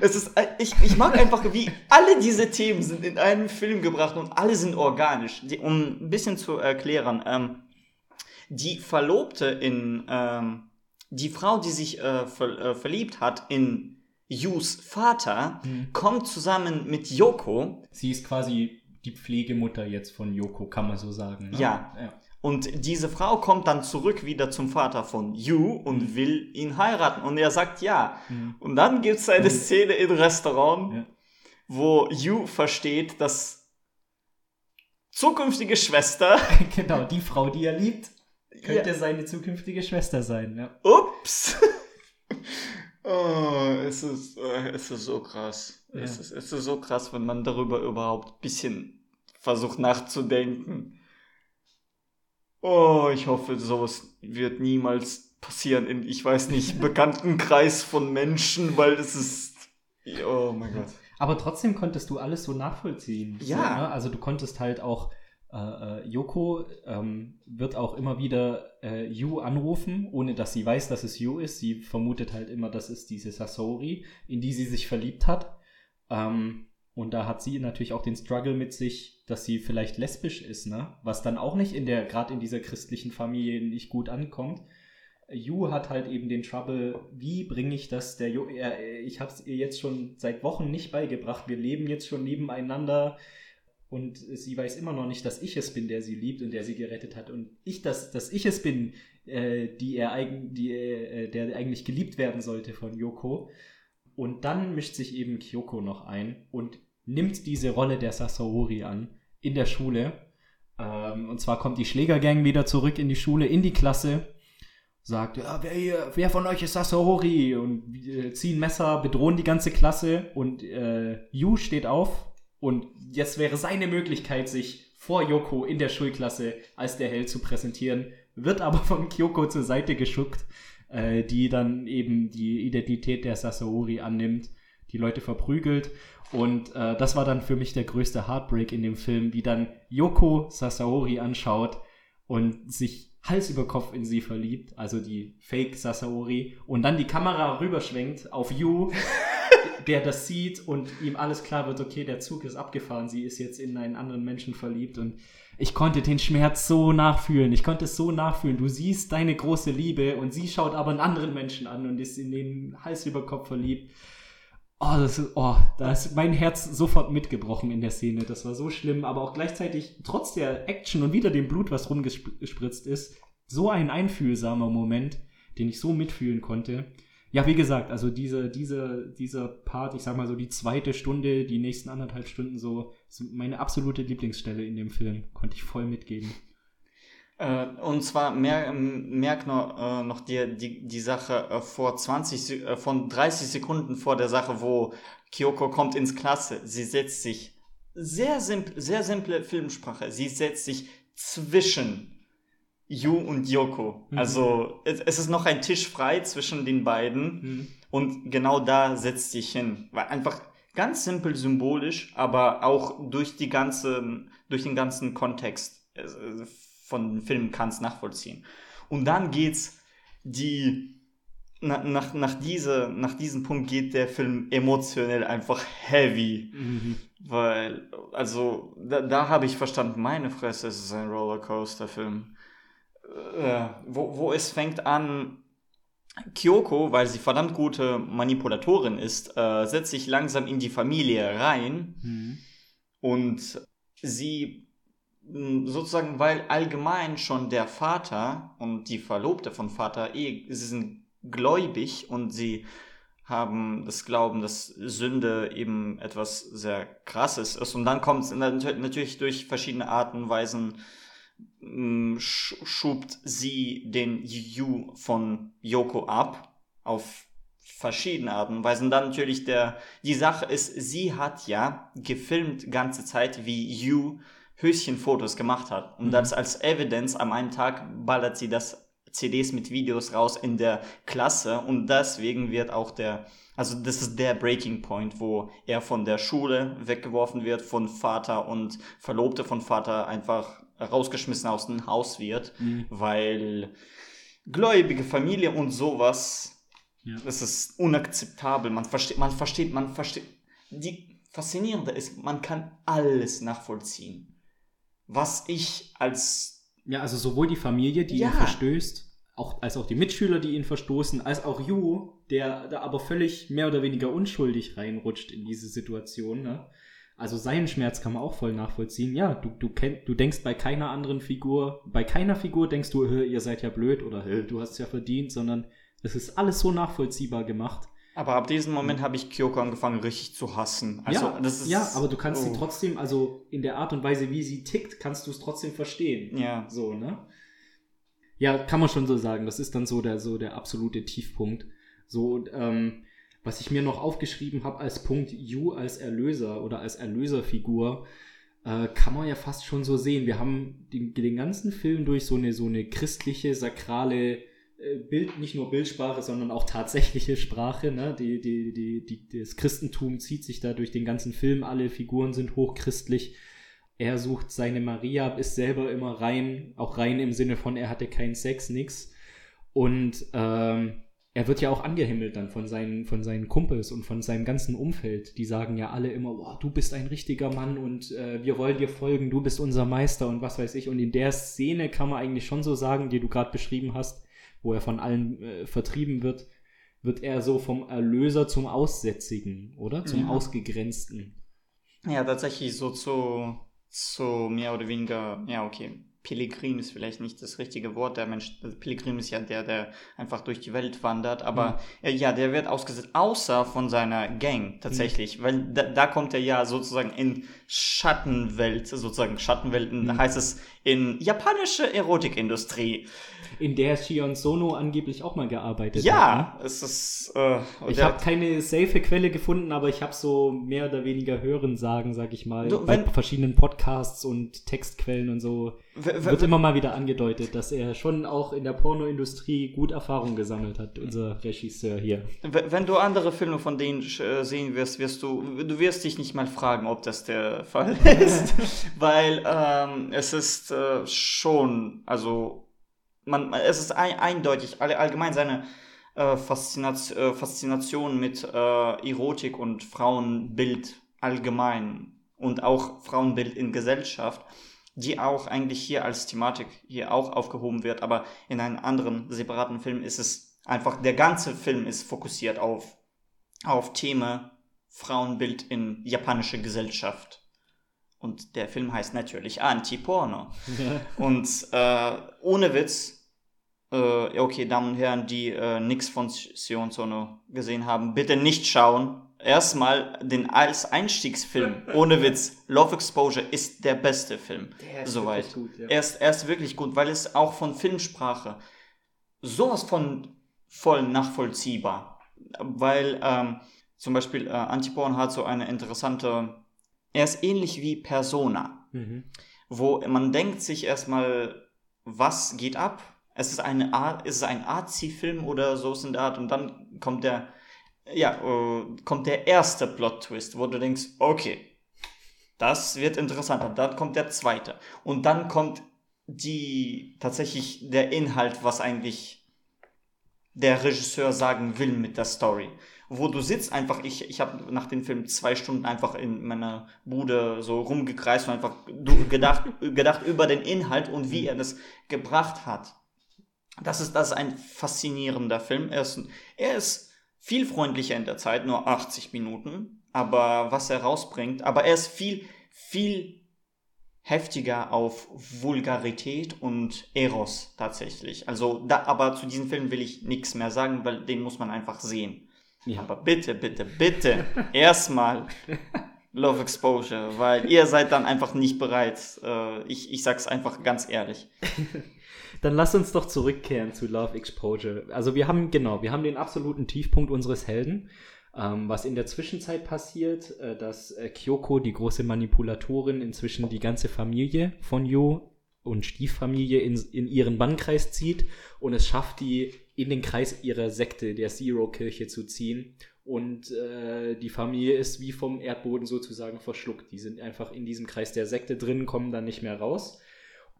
Es ist, äh, ich, ich mag einfach, wie alle diese Themen sind in einen Film gebracht und alle sind organisch. Die, um ein bisschen zu erklären, ähm, die Verlobte in, ähm, die Frau, die sich äh, ver, äh, verliebt hat in Yus Vater, hm. kommt zusammen mit Yoko. Sie ist quasi die Pflegemutter jetzt von Yoko, kann man so sagen. Ne? Ja. ja. Und diese Frau kommt dann zurück wieder zum Vater von Yu und mhm. will ihn heiraten. Und er sagt ja. Mhm. Und dann gibt es eine mhm. Szene im Restaurant, ja. wo Yu versteht, dass zukünftige Schwester. genau, die Frau, die er liebt, könnte ja. seine zukünftige Schwester sein. Ja. Ups! oh, es ist, äh, es ist so krass. Ja. Es, ist, es ist so krass, wenn man darüber überhaupt ein bisschen versucht nachzudenken. Oh, ich hoffe, sowas wird niemals passieren in, ich weiß nicht, bekannten Kreis von Menschen, weil es ist. Oh mein Gott. Aber trotzdem konntest du alles so nachvollziehen. Ja. So, ne? Also du konntest halt auch. Äh, äh, Yoko ähm, wird auch immer wieder äh, Yu anrufen, ohne dass sie weiß, dass es Yu ist. Sie vermutet halt immer, dass es diese Sasori, in die sie sich verliebt hat. Ähm, und da hat sie natürlich auch den Struggle mit sich, dass sie vielleicht lesbisch ist, ne? Was dann auch nicht in der, gerade in dieser christlichen Familie nicht gut ankommt. Yu hat halt eben den Trouble, wie bringe ich das der Ju ich habe es ihr jetzt schon seit Wochen nicht beigebracht. Wir leben jetzt schon nebeneinander und sie weiß immer noch nicht, dass ich es bin, der sie liebt und der sie gerettet hat und ich das, dass ich es bin, äh, die er eigen, die, äh, der eigentlich geliebt werden sollte von Yoko. Und dann mischt sich eben Kyoko noch ein und nimmt diese Rolle der Sasori an in der Schule. Ähm, und zwar kommt die Schlägergang wieder zurück in die Schule, in die Klasse, sagt, ja, wer, hier, wer von euch ist Sasori? Und äh, ziehen Messer, bedrohen die ganze Klasse und äh, Yu steht auf und jetzt wäre seine Möglichkeit, sich vor Yoko in der Schulklasse als der Held zu präsentieren, wird aber von Kyoko zur Seite geschuckt äh, die dann eben die Identität der Sasori annimmt, die Leute verprügelt. Und äh, das war dann für mich der größte Heartbreak in dem Film, wie dann Yoko Sasori anschaut und sich Hals über Kopf in sie verliebt, also die Fake Sasori, und dann die Kamera rüberschwenkt auf Yu, der das sieht und ihm alles klar wird, okay, der Zug ist abgefahren, sie ist jetzt in einen anderen Menschen verliebt und ich konnte den Schmerz so nachfühlen. Ich konnte es so nachfühlen. Du siehst deine große Liebe und sie schaut aber einen anderen Menschen an und ist in den Hals über Kopf verliebt. Oh, das ist, oh, da ist mein Herz sofort mitgebrochen in der Szene. Das war so schlimm, aber auch gleichzeitig, trotz der Action und wieder dem Blut, was rumgespritzt ist, so ein einfühlsamer Moment, den ich so mitfühlen konnte. Ja, wie gesagt, also diese, diese, dieser Part, ich sag mal so die zweite Stunde, die nächsten anderthalb Stunden so, sind meine absolute Lieblingsstelle in dem Film. Konnte ich voll mitgeben. Äh, und zwar mer merk noch, äh, noch dir die, die Sache äh, vor 20, äh, von 30 Sekunden vor der Sache, wo Kyoko kommt ins Klasse. Sie setzt sich, sehr simple, sehr simple Filmsprache, sie setzt sich zwischen Yu und Yoko. Mhm. Also es, es, ist noch ein Tisch frei zwischen den beiden mhm. und genau da setzt sich hin. Weil einfach ganz simpel symbolisch, aber auch durch die ganze, durch den ganzen Kontext äh, von Film kannst nachvollziehen. Und dann geht's die nach, nach, nach, diese, nach diesem Punkt geht der Film emotionell einfach heavy. Mhm. Weil, also, da, da habe ich verstanden, meine Fresse, es ist ein Rollercoaster-Film äh, wo, wo es fängt an, Kyoko, weil sie verdammt gute Manipulatorin ist, äh, setzt sich langsam in die Familie rein mhm. und sie sozusagen, weil allgemein schon der Vater und die Verlobte von Vater eh, sie sind gläubig und sie haben das Glauben, dass Sünde eben etwas sehr krasses ist. Und dann kommt es natürlich durch verschiedene Arten und Weisen schubt sie den Yu von Yoko ab auf verschiedene Arten und Weisen. Dann natürlich der, die Sache ist, sie hat ja gefilmt ganze Zeit, wie Yu Höschenfotos gemacht hat. Und mhm. das als Evidenz am einen Tag ballert sie das CDs mit Videos raus in der Klasse und deswegen wird auch der, also das ist der Breaking Point, wo er von der Schule weggeworfen wird, von Vater und Verlobte von Vater einfach rausgeschmissen aus dem Haus wird, Mhm. weil gläubige Familie und sowas, Ja. das ist unakzeptabel. Man versteht, man versteht, man versteht. Die faszinierende ist, man kann alles nachvollziehen. Was ich als Ja, also sowohl die Familie, die Ja. ihn verstößt, auch, als auch die Mitschüler, die ihn verstoßen, als auch Yu, der da aber völlig mehr oder weniger unschuldig reinrutscht in diese Situation. Ne? Also seinen Schmerz kann man auch voll nachvollziehen. Ja, du, du, kenn, du denkst bei keiner anderen Figur, bei keiner Figur denkst du, "Hä, ihr seid ja blöd oder "Hä, du hast es ja verdient, sondern es ist alles so nachvollziehbar gemacht. Aber ab diesem Moment habe ich Kyoko angefangen, richtig zu hassen. Also, ja, das ist, ja, aber du kannst oh. sie trotzdem, also in der Art und Weise, wie sie tickt, kannst du es trotzdem verstehen. Ja. So, ne? Ja, kann man schon so sagen. Das ist dann so der, so der absolute Tiefpunkt. So, ähm, was ich mir noch aufgeschrieben habe als Punkt Yu als Erlöser oder als Erlöserfigur, äh, kann man ja fast schon so sehen. Wir haben den, den ganzen Film durch so eine, so eine christliche, sakrale Bild, nicht nur Bildsprache, sondern auch tatsächliche Sprache. Ne? Die, die, die, die, das Christentum zieht sich da durch den ganzen Film. Alle Figuren sind hochchristlich. Er sucht seine Maria, ist selber immer rein, auch rein im Sinne von, er hatte keinen Sex, nix. Und ähm, er wird ja auch angehimmelt dann von seinen, von seinen Kumpels und von seinem ganzen Umfeld. Die sagen ja alle immer, oh, du bist ein richtiger Mann und äh, wir wollen dir folgen, du bist unser Meister und was weiß ich. Und in der Szene kann man eigentlich schon so sagen, die du gerade beschrieben hast, wo er von allen äh, vertrieben wird, wird er so vom Erlöser zum Aussätzigen, oder? Zum Ja. Ausgegrenzten. Ja, tatsächlich so zu, zu mehr oder weniger, ja, okay. Pilgrim ist vielleicht nicht das richtige Wort. Der Mensch, also Pilgrim ist ja der, der einfach durch die Welt wandert. Aber äh, ja, der wird ausgesetzt, außer von seiner Gang tatsächlich. Weil da, da kommt er ja sozusagen in Schattenwelt, sozusagen Schattenwelten, da heißt es in japanische Erotikindustrie. In der Shion Sono angeblich auch mal gearbeitet hat. ne? Ja, es ist. Äh, Ich habe keine safe Quelle gefunden, aber ich habe so mehr oder weniger Hörensagen, sag ich mal, Du, bei verschiedenen Podcasts und Textquellen und so. Wird immer mal wieder angedeutet, dass er schon auch in der Pornoindustrie gut Erfahrung gesammelt hat, unser Regisseur hier. Wenn du andere Filme von denen äh, sehen wirst, wirst du, du wirst dich nicht mal fragen, ob das der Fall ist, weil ähm, es ist äh, schon, also man, es ist ein, eindeutig, all, allgemein seine äh, Faszination, äh, Faszination mit äh, Erotik und Frauenbild allgemein und auch Frauenbild in Gesellschaft, die auch eigentlich hier als Thematik hier auch aufgehoben wird, aber in einem anderen separaten Film ist es einfach, der ganze Film ist fokussiert auf, auf Thema Frauenbild in japanische Gesellschaft. Und der Film heißt natürlich Anti-Porno. Und äh, ohne Witz, äh, okay, Damen und Herren, die äh, nix von Sion Sono gesehen haben, bitte nicht schauen. Erstmal den als Einstiegsfilm, ohne Witz, Love Exposure ist der beste Film. Soweit. wirklich gut, ja. er, ist, er ist wirklich gut, weil es auch von Filmsprache sowas von voll nachvollziehbar. Weil ähm, zum Beispiel äh, Antiporn hat so eine interessante, er ist ähnlich wie Persona Mhm. wo man denkt sich erstmal, was geht ab? Es ist eine Art, ist es ein Arzi-Film oder so in der Art und dann kommt der, ja, äh, kommt der erste Plot-Twist, wo du denkst, okay, das wird interessanter. Dann kommt der zweite und dann kommt die tatsächlich der Inhalt, was eigentlich der Regisseur sagen will mit der Story. Wo du sitzt einfach, ich, ich habe nach dem Film zwei Stunden einfach in meiner Bude so rumgekreist und einfach gedacht, gedacht über den Inhalt und wie er das gebracht hat. Das ist, das ist ein faszinierender Film. Er ist, er ist viel freundlicher in der Zeit, nur 80 Minuten, aber was er rausbringt, aber er ist viel, viel heftiger auf Vulgarität und Eros tatsächlich. Also da, aber zu diesem Film will ich nichts mehr sagen, weil den muss man einfach sehen. Ja. Aber bitte, bitte, bitte, erstmal Love Exposure, weil ihr seid dann einfach nicht bereit. Äh, ich, ich sag's einfach ganz ehrlich. Dann lass uns doch zurückkehren zu Love Exposure. Also wir haben, genau, wir haben den absoluten Tiefpunkt unseres Helden. Ähm, was in der Zwischenzeit passiert, äh, dass äh, Kyoko, die große Manipulatorin, inzwischen die ganze Familie von Yo und Stieffamilie in, in ihren Bannkreis zieht und es schafft, die in den Kreis ihrer Sekte, der Zero-Kirche, zu ziehen. Und äh, die Familie ist wie vom Erdboden sozusagen verschluckt. Die sind einfach in diesem Kreis der Sekte drin, kommen dann nicht mehr raus.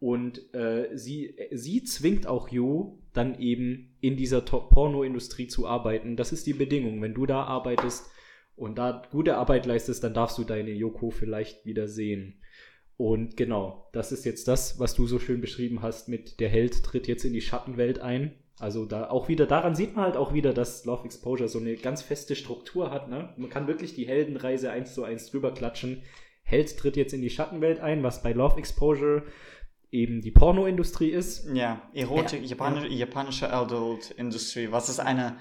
Und äh, sie, sie zwingt auch Jo dann eben in dieser Pornoindustrie zu arbeiten. Das ist die Bedingung. Wenn du da arbeitest und da gute Arbeit leistest, dann darfst du deine Yoko vielleicht wieder sehen. Und genau, das ist jetzt das, was du so schön beschrieben hast mit der Held tritt jetzt in die Schattenwelt ein. Also da auch wieder, daran sieht man halt auch wieder, dass Love Exposure so eine ganz feste Struktur hat. Ne? Man kann wirklich die Heldenreise eins zu eins drüber klatschen. Held tritt jetzt in die Schattenwelt ein, was bei Love Exposure eben die Pornoindustrie ist. Ja, Erotik, ja, japanische, ja. japanische Adult-Industrie, was ist eine,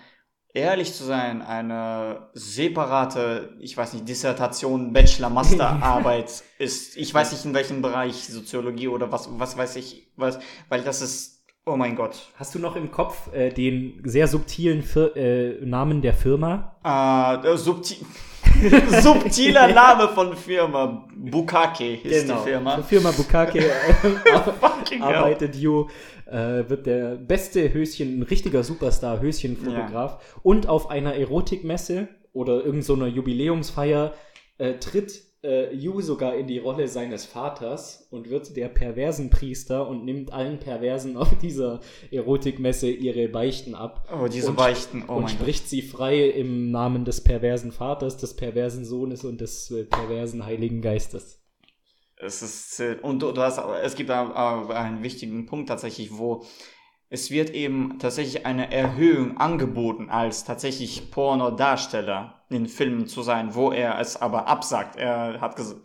ehrlich zu sein, eine separate, ich weiß nicht, Dissertation, Bachelor-Masterarbeit ist. Ich weiß nicht in welchem Bereich, Soziologie oder was, was weiß ich, was, weil das ist Oh mein Gott. Hast du noch im Kopf äh, den sehr subtilen Fir äh, Namen der Firma? Äh, subtil subtiler Name von Firma. Bukake ist genau. die Firma. Die Firma Bukake äh, arbeitet You, äh, wird der beste Höschen, ein richtiger Superstar, Höschenfotograf. Ja. Und auf einer Erotikmesse oder irgendeiner so Jubiläumsfeier äh, tritt äh, Yu sogar in die Rolle seines Vaters und wird der perversen Priester und nimmt allen Perversen auf dieser Erotikmesse ihre Beichten ab. Oh, diese und, Beichten, oh Und spricht Gott. sie frei im Namen des perversen Vaters, des perversen Sohnes und des äh, perversen Heiligen Geistes. Es ist, äh, und du, du hast, es gibt einen wichtigen Punkt tatsächlich, wo es wird eben tatsächlich eine Erhöhung angeboten, als tatsächlich Pornodarsteller in Filmen zu sein, wo er es aber absagt. Er hat gesagt,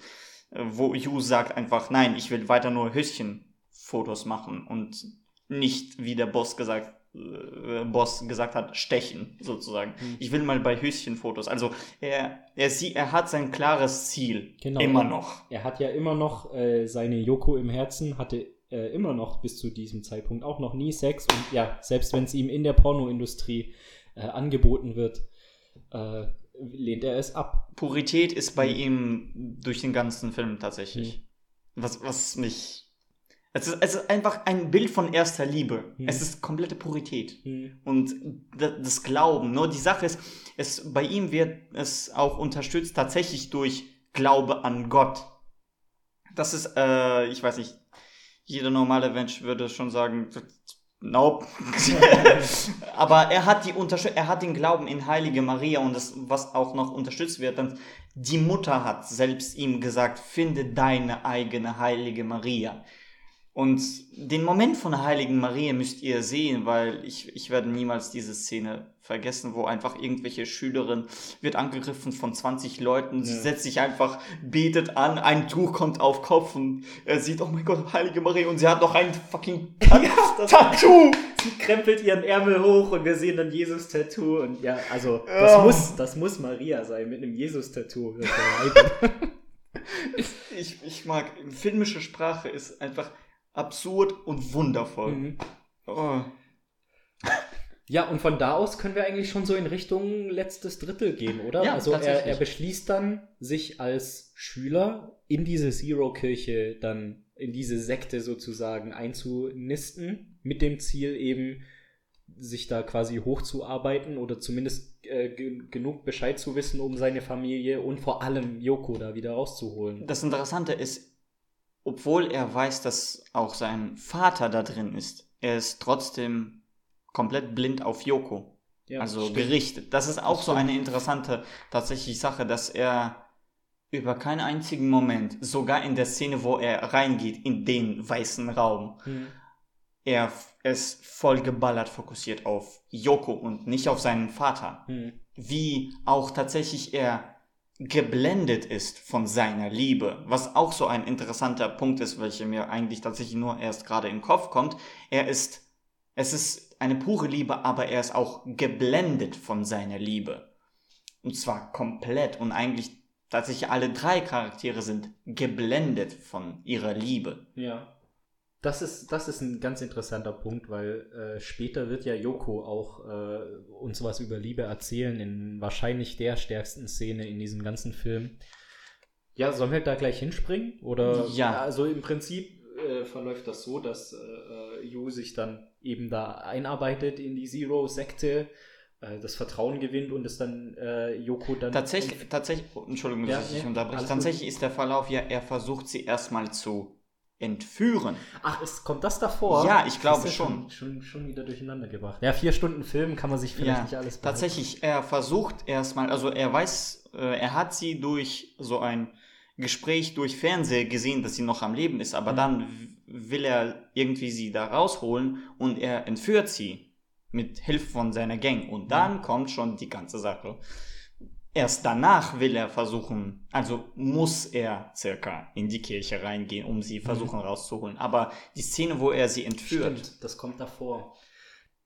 wo Yu sagt einfach, nein, ich will weiter nur Höschenfotos machen und nicht, wie der Boss gesagt, äh, Boss gesagt hat, stechen, sozusagen. Mhm. Ich will mal bei Höschenfotos. Also er, er, sie, er hat sein klares Ziel. Genau. Immer noch. Er hat ja immer noch äh, seine Yoko im Herzen, hatte äh, immer noch bis zu diesem Zeitpunkt auch noch nie Sex und ja, selbst wenn es ihm in der Pornoindustrie äh, angeboten wird, äh, lehnt er es ab. Purität ist bei mhm. ihm durch den ganzen Film tatsächlich. Mhm. Was, was mich. Es ist, es ist einfach ein Bild von erster Liebe. Mhm. Es ist komplette Purität. Mhm. Und das Glauben. Nur die Sache ist, es, bei ihm wird es auch unterstützt tatsächlich durch Glaube an Gott. Das ist, äh, ich weiß nicht, jeder normale Mensch würde schon sagen, nope. Aber er hat die Unterstützung, er hat den Glauben in Heilige Maria und das, was auch noch unterstützt wird, dann die Mutter hat selbst ihm gesagt, finde deine eigene Heilige Maria. Und den Moment von der Heiligen Maria müsst ihr sehen, weil ich, ich werde niemals diese Szene vergessen, wo einfach irgendwelche Schülerin wird angegriffen von 20 Leuten, sie ja. setzt sich einfach, betet an, ein Tuch kommt auf Kopf und er sieht, oh mein Gott, Heilige Maria und sie hat noch ein fucking Ta ja, Tattoo. Sie krempelt ihren Ärmel hoch und wir sehen dann Jesus-Tattoo und ja, also das, ja. muss, das muss Maria sein mit einem Jesus-Tattoo. ich, ich mag, filmische Sprache ist einfach absurd und wundervoll. Mhm. Oh. Ja, und von da aus können wir eigentlich schon so in Richtung letztes Drittel gehen, oder? Ja, also er, er beschließt dann, sich als Schüler in diese Zero-Kirche dann, in diese Sekte sozusagen einzunisten, mit dem Ziel eben, sich da quasi hochzuarbeiten oder zumindest äh, genug Bescheid zu wissen um seine Familie und vor allem Yoko da wieder rauszuholen. Das Interessante ist, obwohl er weiß, dass auch sein Vater da drin ist, er ist trotzdem komplett blind auf Yoko. Ja, also stimmt. gerichtet. Das ist auch das so eine interessante tatsächlich Sache, dass er über keinen einzigen Moment, sogar in der Szene, wo er reingeht in den weißen Raum, mhm. er ist voll geballert fokussiert auf Yoko und nicht auf seinen Vater. Mhm. Wie auch tatsächlich er geblendet ist von seiner Liebe, was auch so ein interessanter Punkt ist, welcher mir eigentlich tatsächlich nur erst gerade in den Kopf kommt. Er ist, es ist eine pure Liebe, aber er ist auch geblendet von seiner Liebe. Und zwar komplett und eigentlich tatsächlich alle drei Charaktere sind geblendet von ihrer Liebe. Ja. Das ist, das ist ein ganz interessanter Punkt, weil äh, später wird ja Yoko auch äh, uns was über Liebe erzählen, in wahrscheinlich der stärksten Szene in diesem ganzen Film. Ja, sollen wir da gleich hinspringen? Oder ja. Also im Prinzip äh, verläuft das so, dass äh, Yu sich dann eben da einarbeitet in die Zero-Sekte, äh, das Vertrauen gewinnt und es dann äh, Yoko dann. Tatsächlich, tatsächlich, Entschuldigung, Ja, dass ich nee, unterbreche. Tatsächlich ist der Verlauf ja, er versucht sie erstmal zu entführen. Ach, ist, kommt das davor? Ja, ich glaube ja schon. schon. Schon wieder durcheinander gebracht. Ja, vier Stunden Film kann man sich vielleicht Ja, nicht alles behalten. tatsächlich, er versucht erstmal, also er weiß, äh, er hat sie durch so ein Gespräch durch Fernseher gesehen, dass sie noch am Leben ist, aber Mhm. dann will er irgendwie sie da rausholen und er entführt sie mit Hilfe von seiner Gang Mhm. und dann kommt schon die ganze Sache. Erst danach will er versuchen, also muss er circa in die Kirche reingehen, um sie versuchen rauszuholen. Aber die Szene, wo er sie entführt, Stimmt, das kommt davor.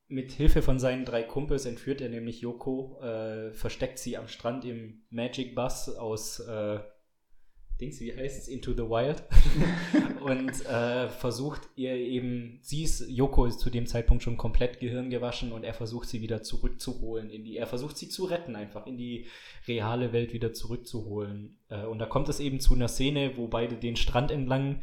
Mit Hilfe von seinen drei Kumpels entführt er nämlich Yoko, äh, versteckt sie am Strand im Magic Bus aus äh, Dings, wie heißt es? Into the Wild. und äh, versucht ihr eben, sie ist, Yoko ist zu dem Zeitpunkt schon komplett gehirngewaschen und er versucht sie wieder zurückzuholen in die, er versucht sie zu retten, einfach in die reale Welt wieder zurückzuholen. Äh, und da kommt es eben zu einer Szene, wo beide den Strand entlang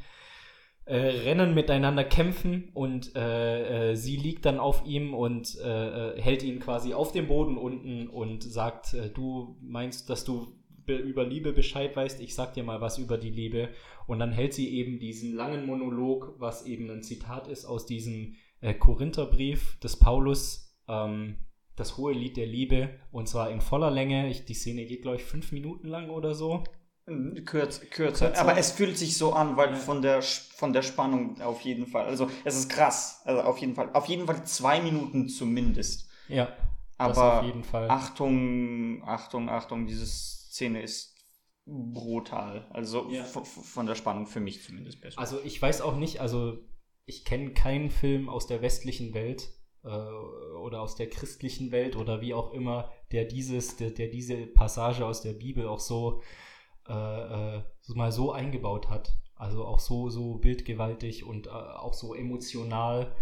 äh, rennen, miteinander kämpfen und äh, äh, sie liegt dann auf ihm und äh, äh, hält ihn quasi auf dem Boden unten und sagt, äh, du meinst, dass du über Liebe Bescheid weißt, ich sag dir mal was über die Liebe. Und dann hält sie eben diesen langen Monolog, was eben ein Zitat ist aus diesem äh, Korintherbrief des Paulus, ähm, das hohe Lied der Liebe, und zwar in voller Länge. Ich, die Szene geht, glaube ich, fünf Minuten lang oder so. Kürz, kürzer. Kürzer. Aber es fühlt sich so an, weil Ja. von der von der Spannung auf jeden Fall. Also es ist krass. Also auf jeden Fall. Auf jeden Fall zwei Minuten zumindest. Ja, das Aber auf jeden Fall. Achtung, Achtung, Achtung, diese Szene ist brutal. Also Ja. von der Spannung für mich zumindest besser. Also ich weiß auch nicht, also ich kenne keinen Film aus der westlichen Welt äh, oder aus der christlichen Welt oder wie auch immer, der dieses, der, der diese Passage aus der Bibel auch so, äh, äh, so mal so eingebaut hat. Also auch so, so bildgewaltig und äh, auch so emotional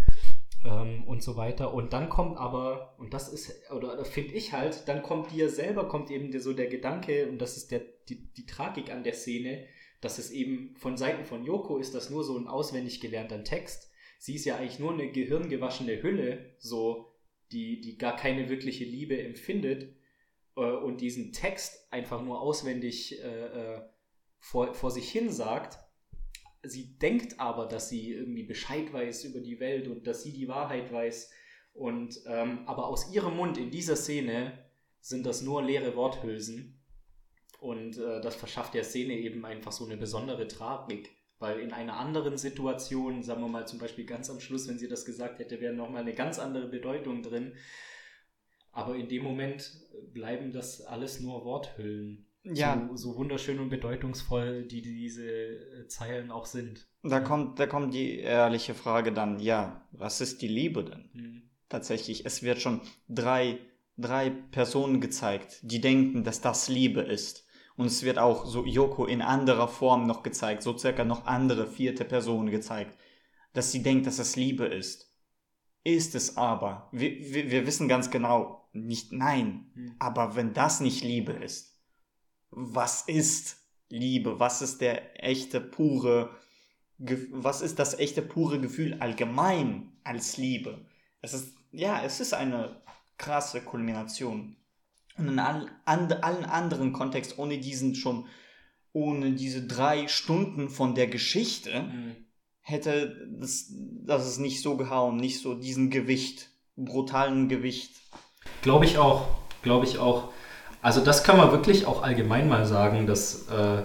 ähm, und so weiter. Und dann kommt aber, und das ist, oder, finde ich halt, dann kommt dir selber, kommt eben dir so der Gedanke, und das ist der, die, die Tragik an der Szene, dass es eben von Seiten von Yoko ist das nur so ein auswendig gelernter Text. Sie ist ja eigentlich nur eine gehirngewaschene Hülle, so, die, die gar keine wirkliche Liebe empfindet äh, und diesen Text einfach nur auswendig äh, äh, vor, vor sich hin sagt. Sie denkt aber, dass sie irgendwie Bescheid weiß über die Welt und dass sie die Wahrheit weiß. Und ähm, aber aus ihrem Mund in dieser Szene sind das nur leere Worthülsen. Und äh, das verschafft der Szene eben einfach so eine besondere Tragik. Weil in einer anderen Situation, sagen wir mal zum Beispiel ganz am Schluss, wenn sie das gesagt hätte, wäre nochmal eine ganz andere Bedeutung drin. Aber in dem Moment bleiben das alles nur Worthüllen. Ja. So, so wunderschön und bedeutungsvoll, die diese äh, Zeilen auch sind. da kommt, da kommt die ehrliche Frage dann, ja, was ist die Liebe denn? Mhm. Tatsächlich, es wird schon drei, drei Personen gezeigt, die denken, dass das Liebe ist. Und es wird auch so Yoko in anderer Form noch gezeigt, so circa noch andere vierte Personen gezeigt, dass sie denkt, dass es Liebe ist. Ist es aber. Wir, wir, wir wissen ganz genau, nicht nein. Mhm. Aber wenn das nicht Liebe ist, was ist Liebe? Was ist der echte pure, was ist das echte pure Gefühl allgemein als Liebe? Es ist, ja, es ist eine krasse Kulmination. Und in all, an, allen anderen Kontext, ohne diesen schon, ohne diese drei Stunden von der Geschichte, Mhm. hätte das, das ist nicht so gehauen, nicht so diesen Gewicht, brutalen Gewicht. Glaube ich auch. Glaube ich auch. Also das kann man wirklich auch allgemein mal sagen, dass äh,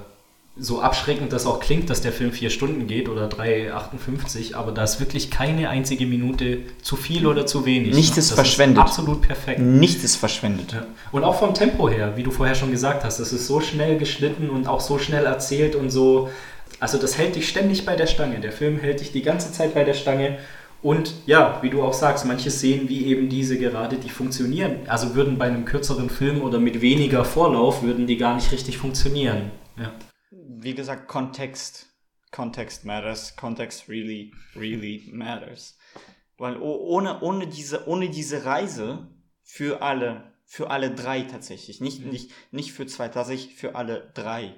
so abschreckend das auch klingt, dass der Film vier Stunden geht oder 3,58, aber da ist wirklich keine einzige Minute zu viel oder zu wenig. Nichts ist das verschwendet. Ist absolut perfekt. Nichts ist verschwendet. Ja. Und auch vom Tempo her, wie du vorher schon gesagt hast, das ist so schnell geschnitten und auch so schnell erzählt und so. Also das hält dich ständig bei der Stange. Der Film hält dich die ganze Zeit bei der Stange. Und ja, wie du auch sagst, manche Szenen wie eben diese gerade, die funktionieren. Also würden bei einem kürzeren Film oder mit weniger Vorlauf, würden die gar nicht richtig funktionieren. Ja. Wie gesagt, Kontext. Context matters. Context really, really matters. Weil oh, ohne, ohne, diese, ohne diese Reise für alle, für alle drei tatsächlich, nicht, Mhm. nicht, nicht für zwei, tatsächlich für alle drei,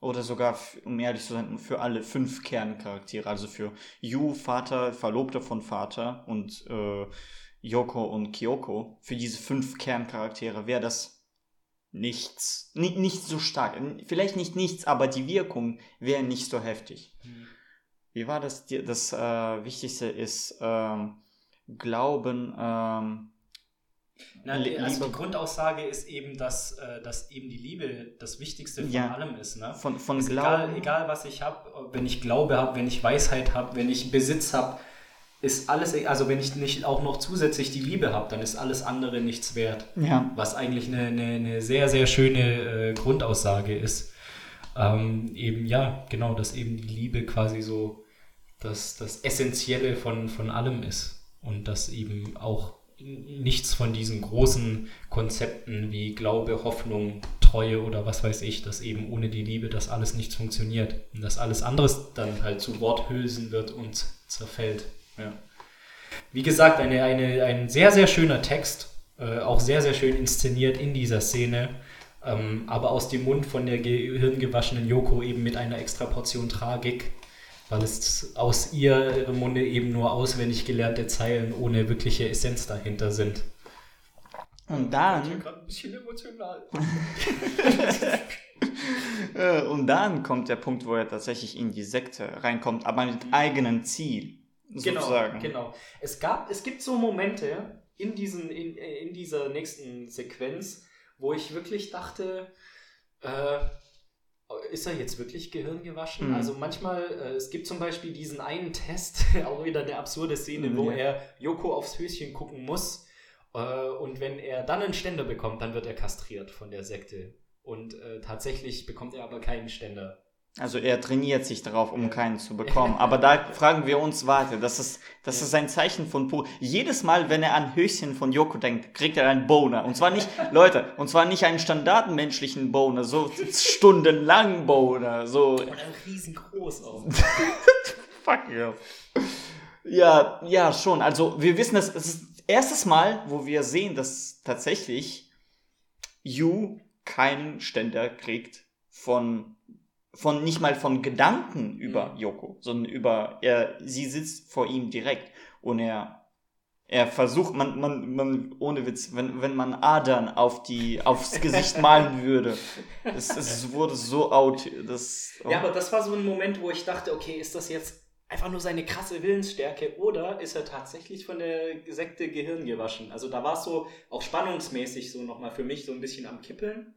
Oder sogar, um ehrlich zu sein, für alle fünf Kerncharaktere. Also für Yu, Vater, Verlobter von Vater und äh, Yoko und Kyoko. Für diese fünf Kerncharaktere wäre das nichts. Ni nicht so stark. Vielleicht nicht nichts, aber die Wirkung wäre nicht so heftig. Wie war das? Das äh, Wichtigste ist ähm, Glauben. Ähm, Na, die, also die Grundaussage ist eben, dass, äh, dass eben die Liebe das Wichtigste von Ja. allem ist. Ne? von von Ist Glauben. egal, egal, was ich habe, wenn ich Glaube habe, wenn ich Weisheit habe, wenn ich Besitz habe, ist alles, e- also wenn ich nicht auch noch zusätzlich die Liebe habe, dann ist alles andere nichts wert. Ja. Was eigentlich eine, eine, eine sehr, sehr schöne äh, Grundaussage ist. Ähm, eben, ja, genau, dass eben die Liebe quasi so das, das Essentielle von, von allem ist. Und dass eben auch nichts von diesen großen Konzepten wie Glaube, Hoffnung, Treue oder was weiß ich, dass eben ohne die Liebe das alles nicht funktioniert. Und dass alles anderes dann halt zu Worthülsen wird und zerfällt. Ja. Wie gesagt, eine, eine, ein sehr, sehr schöner Text, äh, auch sehr, sehr schön inszeniert in dieser Szene, ähm, aber aus dem Mund von der gehirngewaschenen Yoko eben mit einer extra Portion Tragik, weil es aus ihr, ihrem Munde eben nur auswendig gelernte Zeilen ohne wirkliche Essenz dahinter sind. Und dann. gerade ein bisschen emotional. Und dann kommt der Punkt, wo er tatsächlich in die Sekte reinkommt, aber mit eigenem Ziel. Genau, Sozusagen. genau. Es gab, es gibt so Momente in diesen, in, in dieser nächsten Sequenz, wo ich wirklich dachte, äh, ist er jetzt wirklich gehirngewaschen? Mhm. Also manchmal, äh, es gibt zum Beispiel diesen einen Test, auch wieder eine absurde Szene, wo Ja. er Joko aufs Höschen gucken muss. Äh, und wenn er dann einen Ständer bekommt, dann wird er kastriert von der Sekte. Und äh, tatsächlich bekommt er aber keinen Ständer. Also er trainiert sich darauf, um keinen zu bekommen. Aber da fragen wir uns, warte, das ist, das ist ein Zeichen von pur. Jedes Mal, wenn er an Höschen von Yoko denkt, kriegt er einen Boner. Und zwar nicht, Leute, und zwar nicht einen standardmenschlichen Boner, so stundenlang Boner, so Und riesengroß auch. Fuck yeah. Ja, ja, schon. Also wir wissen, dass es ist das erste Mal, wo wir sehen, dass tatsächlich Yu keinen Ständer kriegt von von nicht mal von Gedanken über Mhm. Yoko, sondern über er sie sitzt vor ihm direkt und er er versucht man man man ohne Witz, wenn wenn man Adern auf die aufs Gesicht malen würde, es, es wurde so out, das oh. Ja, aber das war so ein Moment, wo ich dachte, okay, ist das jetzt einfach nur seine krasse Willensstärke oder ist er tatsächlich von der Sekte Gehirn gewaschen? Also da war es so auch spannungsmäßig so nochmal für mich so ein bisschen am Kippeln.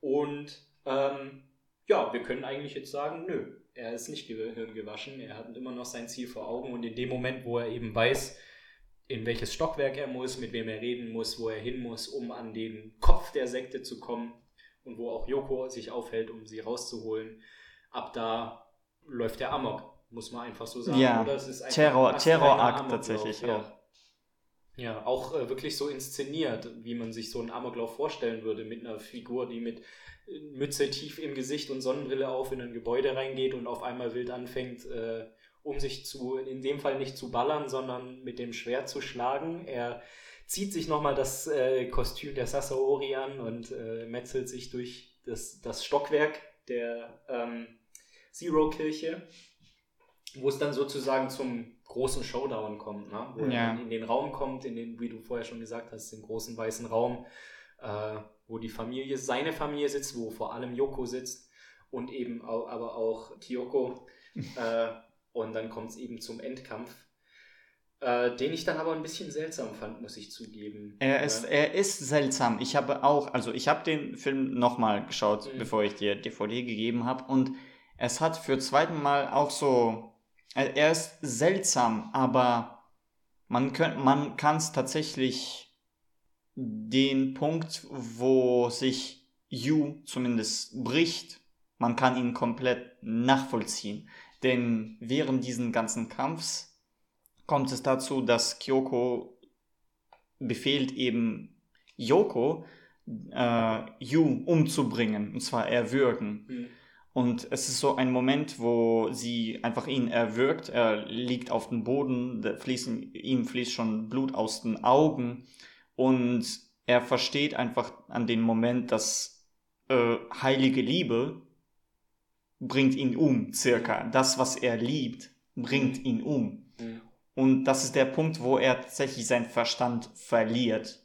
Und ähm, ja, wir können eigentlich jetzt sagen, nö, er ist nicht Gehirn gewaschen, er hat immer noch sein Ziel vor Augen und in dem Moment, wo er eben weiß, in welches Stockwerk er muss, mit wem er reden muss, wo er hin muss, um an den Kopf der Sekte zu kommen und wo auch Yoko sich aufhält, um sie rauszuholen, ab da läuft der Amok, muss man einfach so sagen. Ja, Oder es ist Terror- Terrorakt tatsächlich ja. auch. Ja, auch äh, wirklich so inszeniert, wie man sich so einen Amoklauf vorstellen würde, mit einer Figur, die mit Mütze tief im Gesicht und Sonnenbrille auf in ein Gebäude reingeht und auf einmal wild anfängt, äh, um sich zu, in dem Fall nicht zu ballern, sondern mit dem Schwert zu schlagen. Er zieht sich nochmal das äh, Kostüm der Sasaori an und äh, metzelt sich durch das, das Stockwerk der ähm, Zero-Kirche, wo es dann sozusagen zum großen Showdown kommt, ne? wo er Ja. dann in den Raum kommt, in den, wie du vorher schon gesagt hast, den großen weißen Raum, äh, wo die Familie, seine Familie sitzt, wo vor allem Yoko sitzt und eben auch, aber auch Kyoko. äh, und dann kommt es eben zum Endkampf, äh, den ich dann aber ein bisschen seltsam fand, muss ich zugeben. Er ist, er ist seltsam. Ich habe auch, also ich habe den Film nochmal geschaut, Mhm. bevor ich dir DVD gegeben habe. Und es hat für zweiten Mal auch so, er er ist seltsam, aber man, könnt, man kann es tatsächlich den Punkt, wo sich Yu zumindest bricht, man kann ihn komplett nachvollziehen. Denn während diesen ganzen Kampfs kommt es dazu, dass Kyoko befehlt eben Yoko, äh, Yu umzubringen, und zwar erwürgen. Mhm. Und es ist so ein Moment, wo sie einfach ihn erwürgt. Er liegt auf dem Boden, fließen, ihm fließt schon Blut aus den Augen. Und er versteht einfach an dem Moment, dass äh, heilige Liebe bringt ihn um, circa. Das, was er liebt, bringt ihn um. Mhm. Und das ist der Punkt, wo er tatsächlich seinen Verstand verliert.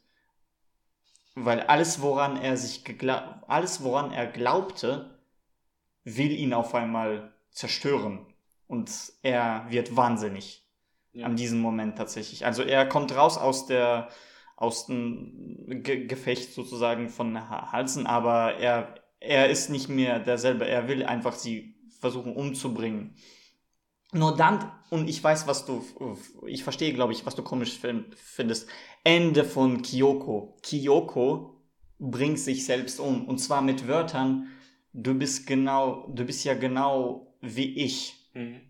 Weil alles, woran er sich alles, woran er glaubte, will ihn auf einmal zerstören. Und er wird wahnsinnig. Ja. An diesem Moment tatsächlich. Also er kommt raus aus der, aus dem Ge Gefecht sozusagen von Ha- Halsen, aber er, er ist nicht mehr derselbe. Er will einfach sie versuchen umzubringen. Nur dann, und ich weiß, was du, ich verstehe, glaube ich, was du komisch fin- findest. Ende von Kyoko. Kyoko bringt sich selbst um. Und zwar mit Wörtern, du bist genau, du bist ja genau wie ich. Mhm.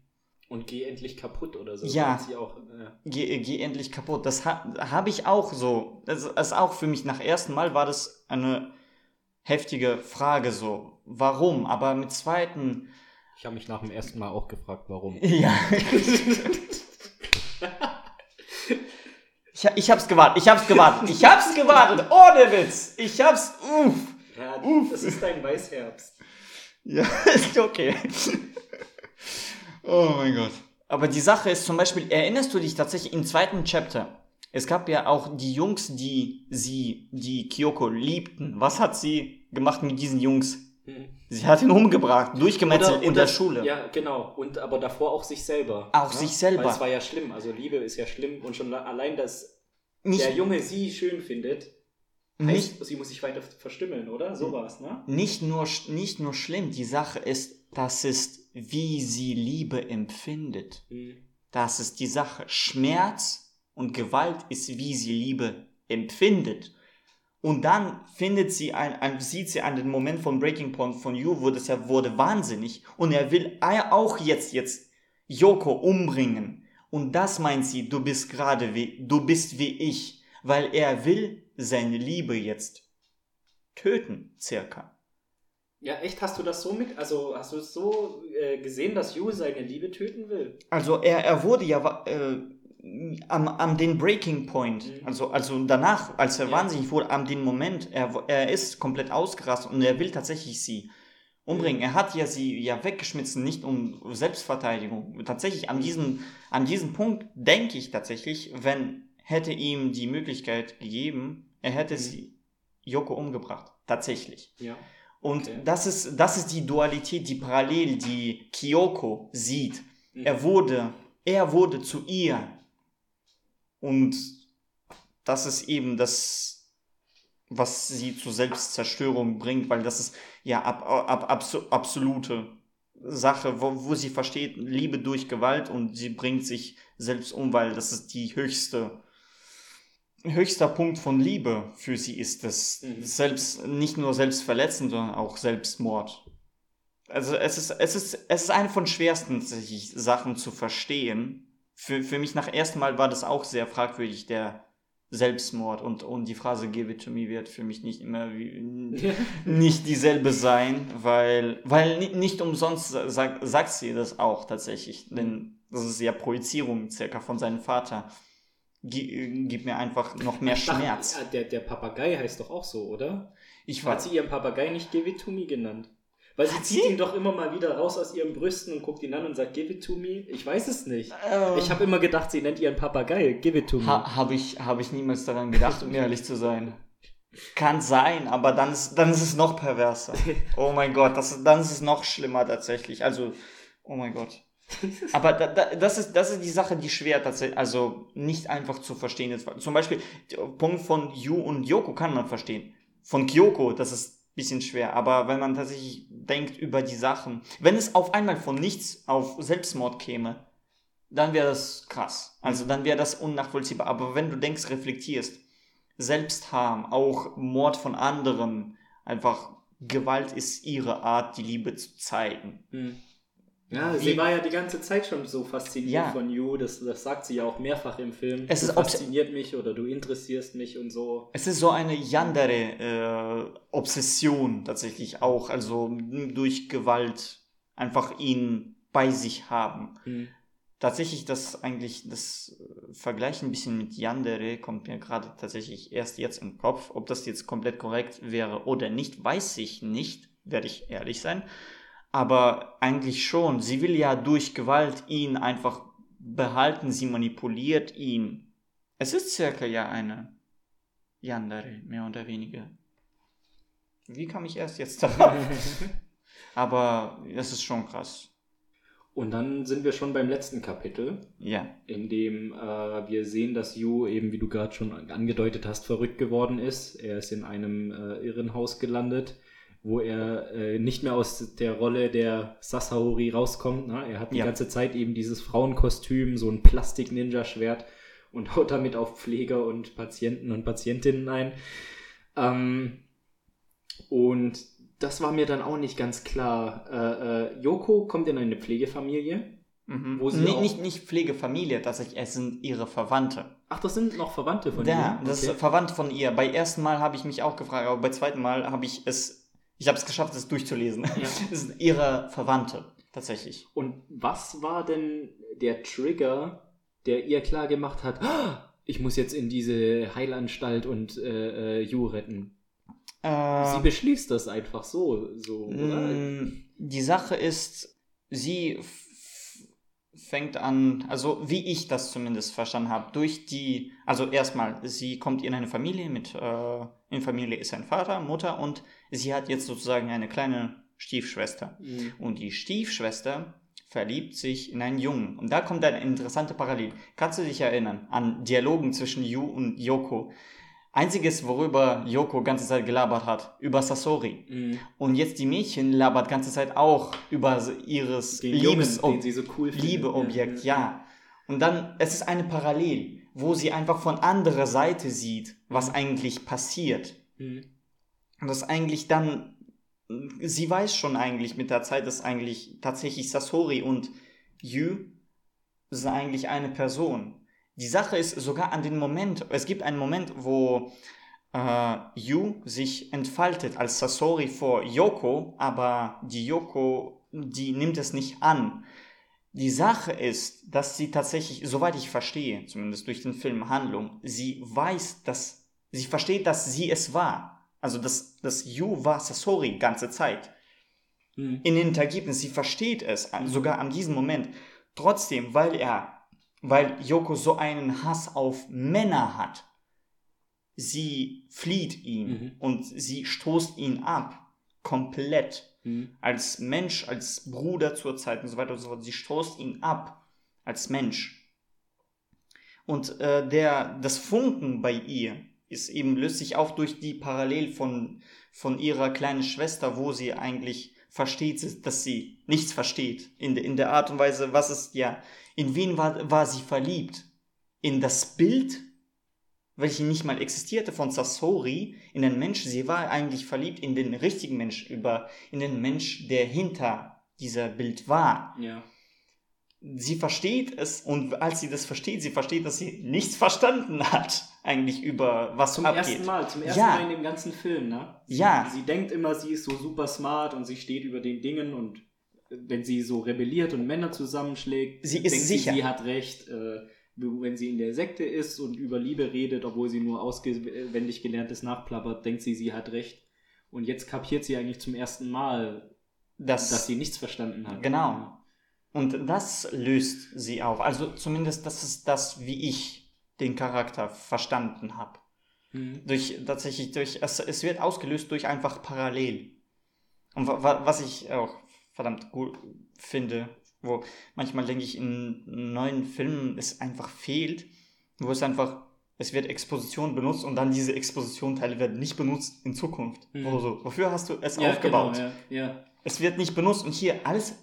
Und geh endlich kaputt oder so. Ja. auch, äh, Geh, geh endlich kaputt. Das ha, habe ich auch so. Das ist auch für mich nach ersten Mal war das eine heftige Frage so. Warum? Aber mit zweiten, ich habe mich nach dem ersten Mal auch gefragt, warum. ja. ich, ich hab's gewartet. Ich hab's gewartet. Ich hab's gewartet. Ohne Witz. Ich hab's. Uff. Ja, das ist dein Weißherbst. Ja, ist okay. Oh mein Gott. Aber die Sache ist zum Beispiel, erinnerst du dich tatsächlich im zweiten Chapter? Es gab ja auch die Jungs, die sie, die Kyoko liebten. Was hat sie gemacht mit diesen Jungs? Mhm. Sie hat ihn umgebracht, durchgemetzelt Oder- in oder- der Schule. Ja, genau. Und aber davor auch sich selber. Auch sich selber. Weil es war ja schlimm. Also Liebe ist ja schlimm und schon allein, dass Nicht, der Junge sie schön findet, nicht, heißt, sie muss sich weiter verstümmeln, oder? So war's, ne? nicht, nur, nicht nur schlimm, die Sache ist, das ist, wie sie Liebe empfindet. Mhm. Das ist die Sache. Schmerz und Gewalt ist, wie sie Liebe empfindet. Und dann findet sie ein, ein, sieht sie an den Moment von Breaking Point von Yu, wo das ja wurde wahnsinnig. Und er will auch jetzt, jetzt Yoko umbringen. Und das meint sie, du bist gerade wie, du bist wie ich. Weil er will seine Liebe jetzt töten, circa. Ja, echt? Hast du das so mit? Also hast du es so äh, gesehen, dass Yu seine Liebe töten will? Also er, er wurde ja äh, am, am den Breaking Point, Mhm. also, also danach, als er Ja. wahnsinnig wurde, am den Moment, er, er ist komplett ausgerastet und er will tatsächlich sie umbringen. Mhm. Er hat ja sie ja weggeschmissen, nicht um Selbstverteidigung. Tatsächlich an diesem, an diesem Punkt denke ich tatsächlich, wenn hätte ihm die Möglichkeit gegeben, er hätte Mhm. sie Yoko umgebracht. Tatsächlich. Ja. Und Okay. das ist, das ist die Dualität, die parallel die Kyoko sieht. Mhm. Er wurde, er wurde zu ihr. Und das ist eben das, was sie zur Selbstzerstörung bringt, weil das ist ja ab, ab, abso, absolute Sache, wo, wo sie versteht, Liebe durch Gewalt und sie bringt sich selbst um, weil das ist die höchste, höchster Punkt von Liebe für sie ist das Mhm. selbst, nicht nur selbstverletzend, sondern auch Selbstmord. Also es ist, es ist, es ist eine von schwersten Sachen zu verstehen. Für, für mich nach ersten Mal war das auch sehr fragwürdig, der Selbstmord und, und die Phrase Give it to me wird für mich nicht immer wie, nicht dieselbe sein, weil, weil ni- nicht umsonst sagt, sagt sie das auch tatsächlich, denn das ist ja Projizierung circa von seinem Vater. Gi- Gib mir einfach noch mehr Schmerz. Ach, der, der Papagei heißt doch auch so, oder? Ich Hat sie ihren Papagei nicht Give it to me genannt? Weil sie Hat zieht sie? ihn doch immer mal wieder raus aus ihren Brüsten und guckt ihn an und sagt Give it to me. Ich weiß es nicht. äh, Ich habe immer gedacht, sie nennt ihren Papagei Give it to me. Ha, habe ich, hab ich niemals daran gedacht, um ehrlich zu sein. Kann sein, aber dann ist, dann ist es noch perverser. Oh mein Gott, das, dann ist es noch schlimmer tatsächlich. Also, oh mein Gott. Aber da, da, das, ist, das ist die Sache, die schwer tatsächlich, also nicht einfach zu verstehen ist. Zum Beispiel, der Punkt von Yu und Yoko kann man verstehen. Von Kyoko, das ist ein bisschen schwer. Aber wenn man tatsächlich denkt über die Sachen, wenn es auf einmal von nichts auf Selbstmord käme, dann wäre das krass. Also dann wäre das unnachvollziehbar. Aber wenn du denkst, reflektierst, Selbstharm, auch Mord von anderen, einfach Gewalt ist ihre Art, die Liebe zu zeigen. Hm. Ja, sie war ja die ganze Zeit schon so fasziniert Ja. von You. Das, das sagt sie ja auch mehrfach im Film. Es du ist obs- fasziniert mich oder du interessierst mich und so. Es ist so eine Yandere-Obsession tatsächlich auch, also durch Gewalt einfach ihn bei sich haben. Hm. Tatsächlich das eigentlich, das äh, Vergleich ein bisschen mit Yandere kommt mir gerade tatsächlich erst jetzt im Kopf. Ob das jetzt komplett korrekt wäre oder nicht, weiß ich nicht, werde ich ehrlich sein. Aber eigentlich schon. Sie will ja durch Gewalt ihn einfach behalten. Sie manipuliert ihn. Es ist circa ja eine Yandere, mehr oder weniger. Wie kam ich erst jetzt darauf? Aber es ist schon krass. Und dann sind wir schon beim letzten Kapitel, Ja. in dem äh, wir sehen, dass Yu eben, wie du gerade schon angedeutet hast, verrückt geworden ist. Er ist in einem äh, Irrenhaus gelandet, wo er äh, nicht mehr aus der Rolle der Sasahori rauskommt. Ne? Er hat die Ja. ganze Zeit eben dieses Frauenkostüm, so ein Plastik-Ninja-Schwert und haut damit auf Pfleger und Patienten und Patientinnen ein. Ähm, und das war mir dann auch nicht ganz klar. Äh, äh, Yoko kommt in eine Pflegefamilie. Mhm. Wo sie Nee, nicht, nicht Pflegefamilie, tatsächlich, es sind ihre Verwandte. Ach, das sind noch Verwandte von Ja, ihr? das ist Okay. verwandt von ihr. Bei ersten Mal habe ich mich auch gefragt, aber bei zweiten Mal habe ich es, ich habe es geschafft, es durchzulesen. Es sind ihre Verwandte, tatsächlich. Und was war denn der Trigger, der ihr klar gemacht hat, "Ah, ich muss jetzt in diese Heilanstalt und äh, äh, Yu retten? Äh, Sie beschließt das einfach so, so oder? Mm, Die Sache ist, sie fängt an, also wie ich das zumindest verstanden habe, durch die, also erstmal, sie kommt in eine Familie mit, äh, in Familie ist ein Vater, Mutter und sie hat jetzt sozusagen eine kleine Stiefschwester. Mhm. Und die Stiefschwester verliebt sich in einen Jungen. Und da kommt eine interessante Parallel. Kannst du dich erinnern an Dialogen zwischen Yu und Yoko? Einziges, worüber Yoko ganze Zeit gelabert hat, über Sasori. Mhm. Und jetzt die Mädchen labert ganze Zeit auch über ihres Den Jungen, so cool. Liebeobjekt, Ja, ja. Und dann, es ist eine Parallel, wo sie einfach von anderer Seite sieht, was eigentlich passiert. Mhm. Und das eigentlich dann, sie weiß schon eigentlich mit der Zeit, dass eigentlich tatsächlich Sasori und Yu sind eigentlich eine Person. Die Sache ist sogar an den Moment, es gibt einen Moment, wo äh, Yu sich entfaltet als Sasori vor Yoko, aber die Yoko, die nimmt es nicht an. Die Sache ist, dass sie tatsächlich, soweit ich verstehe, zumindest durch den Film Handlung, sie weiß, dass sie versteht, dass sie es war. Also, dass, dass Yu war Sasori ganze Zeit. Mhm. In den Ergebnis, sie versteht es, äh, sogar an diesem Moment. Trotzdem, weil er, weil Yoko so einen Hass auf Männer hat, sie flieht ihn Mhm. und sie stoßt ihn ab. Komplett Mhm. als Mensch, als Bruder zur Zeit und so weiter und so fort. Sie stoßt ihn ab als Mensch. Und äh, der, das Funken bei ihr ist eben löst sich auch durch die Parallel von, von ihrer kleinen Schwester, wo sie eigentlich versteht, dass sie nichts versteht. In, der- in der Art und Weise, was ist ja, in wen war, war sie verliebt? In das Bild, welche nicht mal existierte von Sasori, in den Mensch. Sie war eigentlich verliebt in den richtigen Mensch, über, in den Mensch, der hinter dieser Bild war. Ja. Sie versteht es und als sie das versteht, sie versteht, dass sie nichts verstanden hat, eigentlich über was Zum abgeht. ersten Mal, zum ersten Ja. Mal in dem ganzen Film, ne? Sie, Ja. Sie denkt immer, sie ist so super smart und sie steht über den Dingen und wenn sie so rebelliert und Männer zusammenschlägt, Sie ist denkt sicher. sie, sie hat recht. Äh, wenn sie in der Sekte ist und über Liebe redet, obwohl sie nur auswendig gelerntes nachplappert, denkt sie, sie hat recht. Und jetzt kapiert sie eigentlich zum ersten Mal, Das, dass sie nichts verstanden hat. Genau. Und das löst sie auf. Also zumindest das ist das, wie ich den Charakter verstanden habe. Mhm. Durch tatsächlich durch es, es wird ausgelöst durch einfach parallel. Und wa, wa, was ich auch verdammt gut finde, wo manchmal denke ich in neuen Filmen es einfach fehlt, wo es einfach es wird Exposition benutzt und dann diese Exposition-Teile werden nicht benutzt in Zukunft. Mhm. Wo so, wofür hast du es Ja, aufgebaut? Genau, ja, ja. Es wird nicht benutzt und hier alles,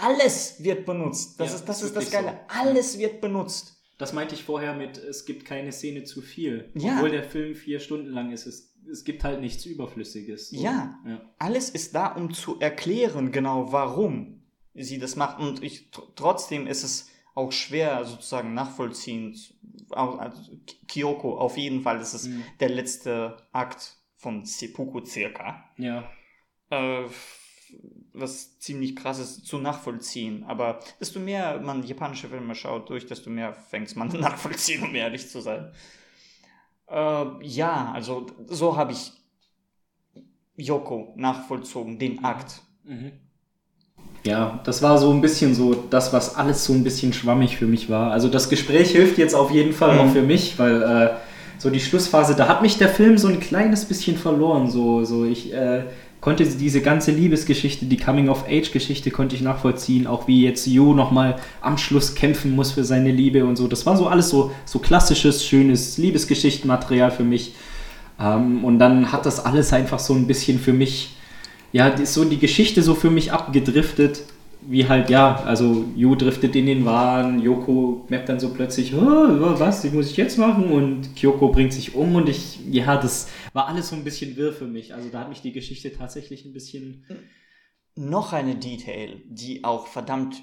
alles wird benutzt. Das Ja, ist das, ist das Geile. so. Alles wird benutzt. Das meinte ich vorher mit, es gibt keine Szene zu viel. Ja. Obwohl der Film vier Stunden lang ist. Es, es gibt halt nichts Überflüssiges. Ja. ja. Alles ist da, um zu erklären, genau warum sie das macht. Und ich, tr- trotzdem ist es auch schwer sozusagen nachvollziehen. Also Kyoko, auf jeden Fall, das ist Mhm. der letzte Akt von Seppuku circa. Ja. Äh, was ziemlich krass ist zu nachvollziehen. Aber desto mehr man japanische Filme schaut durch, desto mehr fängt man nachvollziehen, um ehrlich zu sein. Äh, ja, also so habe ich Yoko nachvollzogen, den Akt. Mhm. Ja, das war so ein bisschen so das, was alles so ein bisschen schwammig für mich war. Also das Gespräch hilft jetzt auf jeden Fall Mhm. auch für mich, weil äh, so die Schlussphase, da hat mich der Film so ein kleines bisschen verloren. So, so ich äh, konnte diese ganze Liebesgeschichte, die Coming-of-Age-Geschichte konnte ich nachvollziehen, auch wie jetzt Yu nochmal am Schluss kämpfen muss für seine Liebe und so. Das war so alles so, so klassisches, schönes Liebesgeschichtenmaterial für mich. Ähm, und dann hat das alles einfach so ein bisschen für mich ja, so die Geschichte so für mich abgedriftet, wie halt, ja, also Yu driftet in den Wahn, Yoko merkt dann so plötzlich, oh, was, die muss ich jetzt machen? Und Kyoko bringt sich um und ich, ja, das war alles so ein bisschen wirr für mich. Also da hat mich die Geschichte tatsächlich ein bisschen, Noch eine Detail, die auch verdammt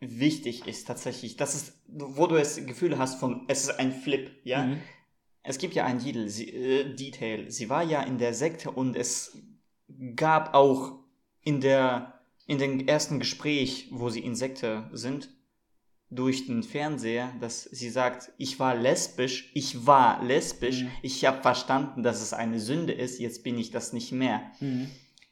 wichtig ist tatsächlich. Das ist, wo du das Gefühl hast von, es ist ein Flip, ja. Mhm. Es gibt ja ein Detail sie, äh, Detail. Sie war ja in der Sekte und es gab auch in der in dem ersten Gespräch, wo sie in Sekte sind, durch den Fernseher, dass sie sagt, ich war lesbisch, ich war lesbisch, Mhm. ich habe verstanden, dass es eine Sünde ist, jetzt bin ich das nicht mehr.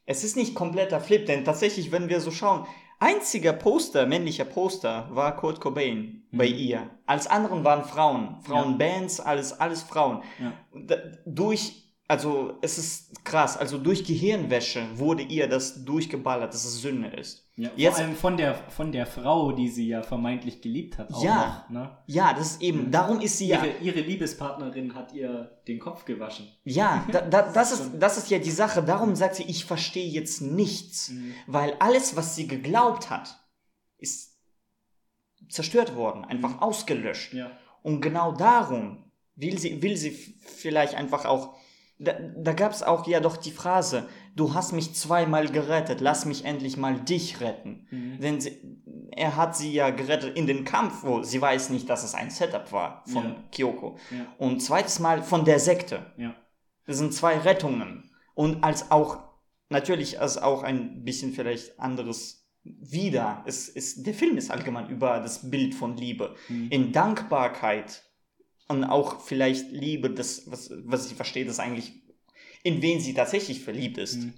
Es ist nicht kompletter Flip, denn tatsächlich, wenn wir so schauen, einziger Poster, männlicher Poster, war Kurt Cobain bei ihr. Als anderen waren Frauen, Frauenbands, alles, alles Frauen. Ja. Da, durch, also es ist krass, also durch Gehirnwäsche wurde ihr das durchgeballert, dass es Sünde ist. Ja, Jetzt- vor allem von der, von der Frau, die sie ja vermeintlich geliebt hat. Auch Ja. Noch, ne? Ja, das ist eben, darum ist sie ja. ihre, ihre Liebespartnerin hat ihr den Kopf gewaschen. Ja, da, da, das, ist, das ist ja die Sache. Darum sagt sie, ich verstehe jetzt nichts. Weil alles, was sie geglaubt hat, ist zerstört worden, einfach ausgelöscht. Ja. Und genau darum will sie, will sie vielleicht einfach auch. Da, da gab es auch ja doch die Phrase, du hast mich zweimal gerettet, lass mich endlich mal dich retten. Denn sie, er hat sie ja gerettet in den Kampf, wo sie weiß nicht, dass es ein Setup war von Ja. Kyoko. Ja. Und zweites Mal von der Sekte. Ja. Das sind zwei Rettungen. Und als auch, natürlich als auch ein bisschen vielleicht anderes wieder. Es ist, der Film ist allgemein über das Bild von Liebe. In Dankbarkeit und auch vielleicht Liebe, das, was, was ich verstehe, das eigentlich, in wen sie tatsächlich verliebt ist, Mhm.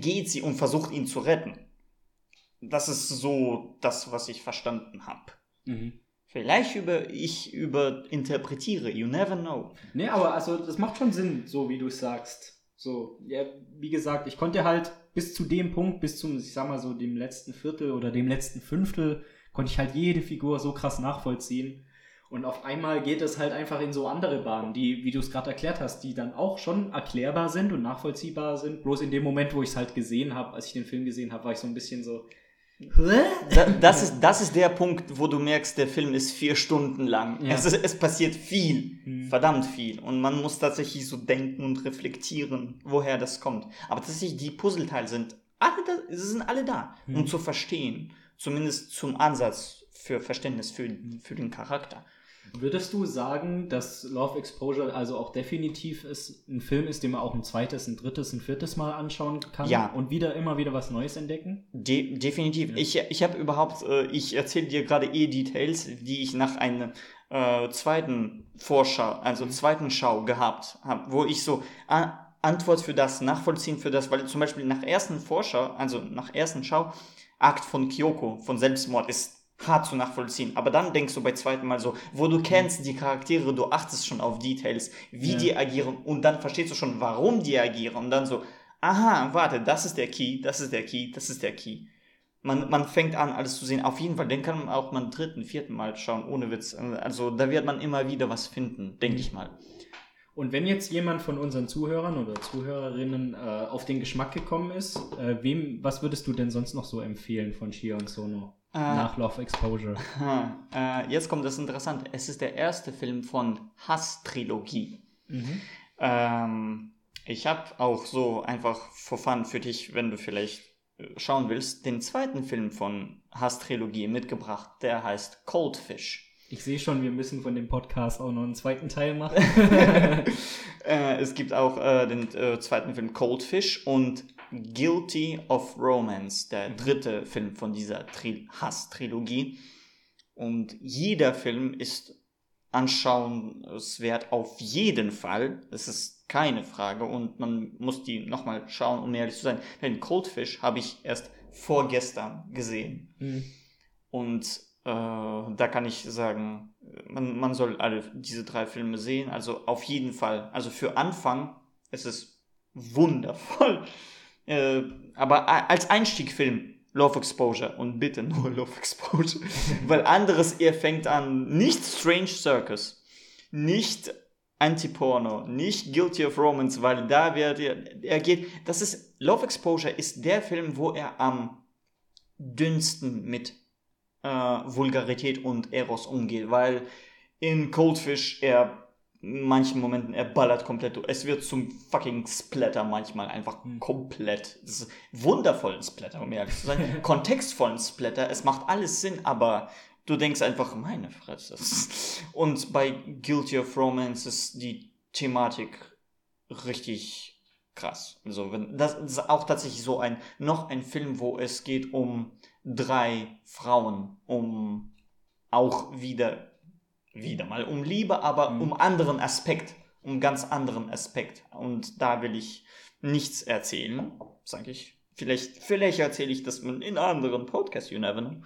geht sie und versucht ihn zu retten. Das ist so das, was ich verstanden habe. Mhm. Vielleicht über, ich überinterpretiere, you never know. Nee, aber also das macht schon Sinn, so wie du es sagst. So, ja, wie gesagt, ich konnte halt bis zu dem Punkt, bis zum, ich sag mal so, dem letzten Viertel oder dem letzten Fünftel, konnte ich halt jede Figur so krass nachvollziehen. Und auf einmal geht es halt einfach in so andere Bahnen, die, wie du es gerade erklärt hast, die dann auch schon erklärbar sind und nachvollziehbar sind. Bloß in dem Moment, wo ich es halt gesehen habe, als ich den Film gesehen habe, war ich so ein bisschen so. Hä? Da, das, ist, das ist der Punkt, wo du merkst, der Film ist vier Stunden lang. Ja. Es, ist, es passiert viel, Mhm. verdammt viel. Und man muss tatsächlich so denken und reflektieren, woher das kommt. Aber tatsächlich, die Puzzleteile sind alle da, sie sind alle da, Mhm. um zu verstehen. Zumindest zum Ansatz für Verständnis für, Mhm. für den Charakter. Würdest du sagen, dass Love Exposure also auch definitiv ist, ein Film ist, den man auch ein zweites, ein drittes, ein viertes Mal anschauen kann Ja. und wieder immer wieder was Neues entdecken? De definitiv. Ich, ich habe überhaupt, äh, ich erzähle dir gerade eh Details, die ich nach einer äh, zweiten Vorschau, also zweiten Schau gehabt habe, wo ich so Antwort für das, Nachvollziehen für das, weil zum Beispiel nach ersten Vorschau, also nach ersten Schau, Akt von Kyoko, von Selbstmord ist hart zu nachvollziehen. Aber dann denkst du bei zweiten Mal so, wo du kennst die Charaktere, du achtest schon auf Details, wie Ja. die agieren und dann verstehst du schon, warum die agieren und dann so, aha, warte, das ist der Key, das ist der Key, das ist der Key. Man, man fängt an, alles zu sehen. Auf jeden Fall, den kann man auch mal dritten, vierten Mal schauen, ohne Witz. Also da wird man immer wieder was finden, denke ich mal. Und wenn jetzt jemand von unseren Zuhörern oder Zuhörerinnen äh, auf den Geschmack gekommen ist, äh, wem, was würdest du denn sonst noch so empfehlen von Shia und Sono Äh, nach Love Exposure? Äh, jetzt kommt das Interessante. Es ist der erste Film von Hass-Trilogie. Mhm. Ähm, ich habe auch so einfach for fun für dich, wenn du vielleicht äh, schauen willst, den zweiten Film von Hass-Trilogie mitgebracht. Der heißt Coldfish. Ich sehe schon, wir müssen von dem Podcast auch noch einen zweiten Teil machen. Äh, es gibt auch äh, den äh, zweiten Film Coldfish und Guilty of Romance, der dritte Film von dieser Tri Hass-Trilogie. Und jeder Film ist anschauenswert auf jeden Fall. Das ist keine Frage und man muss die nochmal schauen, um ehrlich zu sein. Denn Coldfish habe ich erst vorgestern gesehen. Mhm. Und äh, da kann ich sagen, man, man soll alle diese drei Filme sehen. Also auf jeden Fall. Also für Anfang ist es wundervoll. Äh, aber als Einstiegfilm Love Exposure. Und bitte nur Love Exposure. Weil anderes, ihr fängt an, nicht Strange Circus, nicht Anti-Porno, nicht Guilty of Romance, weil da wird er, er geht, das ist, Love Exposure ist der Film, wo er am dünnsten mit äh, Vulgarität und Eros umgeht, weil in Coldfish er in manchen Momenten er ballert komplett. durch. Es wird zum fucking Splatter manchmal einfach komplett. Das ist wundervollen Splatter, um ehrlich zu sein. Kontextvollen Splatter. Es macht alles Sinn, aber du denkst einfach, meine Fresse. Und bei Guilty of Romance ist die Thematik richtig krass. Also wenn das ist auch tatsächlich so ein noch ein Film, wo es geht um drei Frauen, um auch wieder wieder mal um Liebe, aber Mhm. um anderen Aspekt, um ganz anderen Aspekt. Und da will ich nichts erzählen, sage ich. Vielleicht, vielleicht erzähle ich das in anderen Podcast, you never know.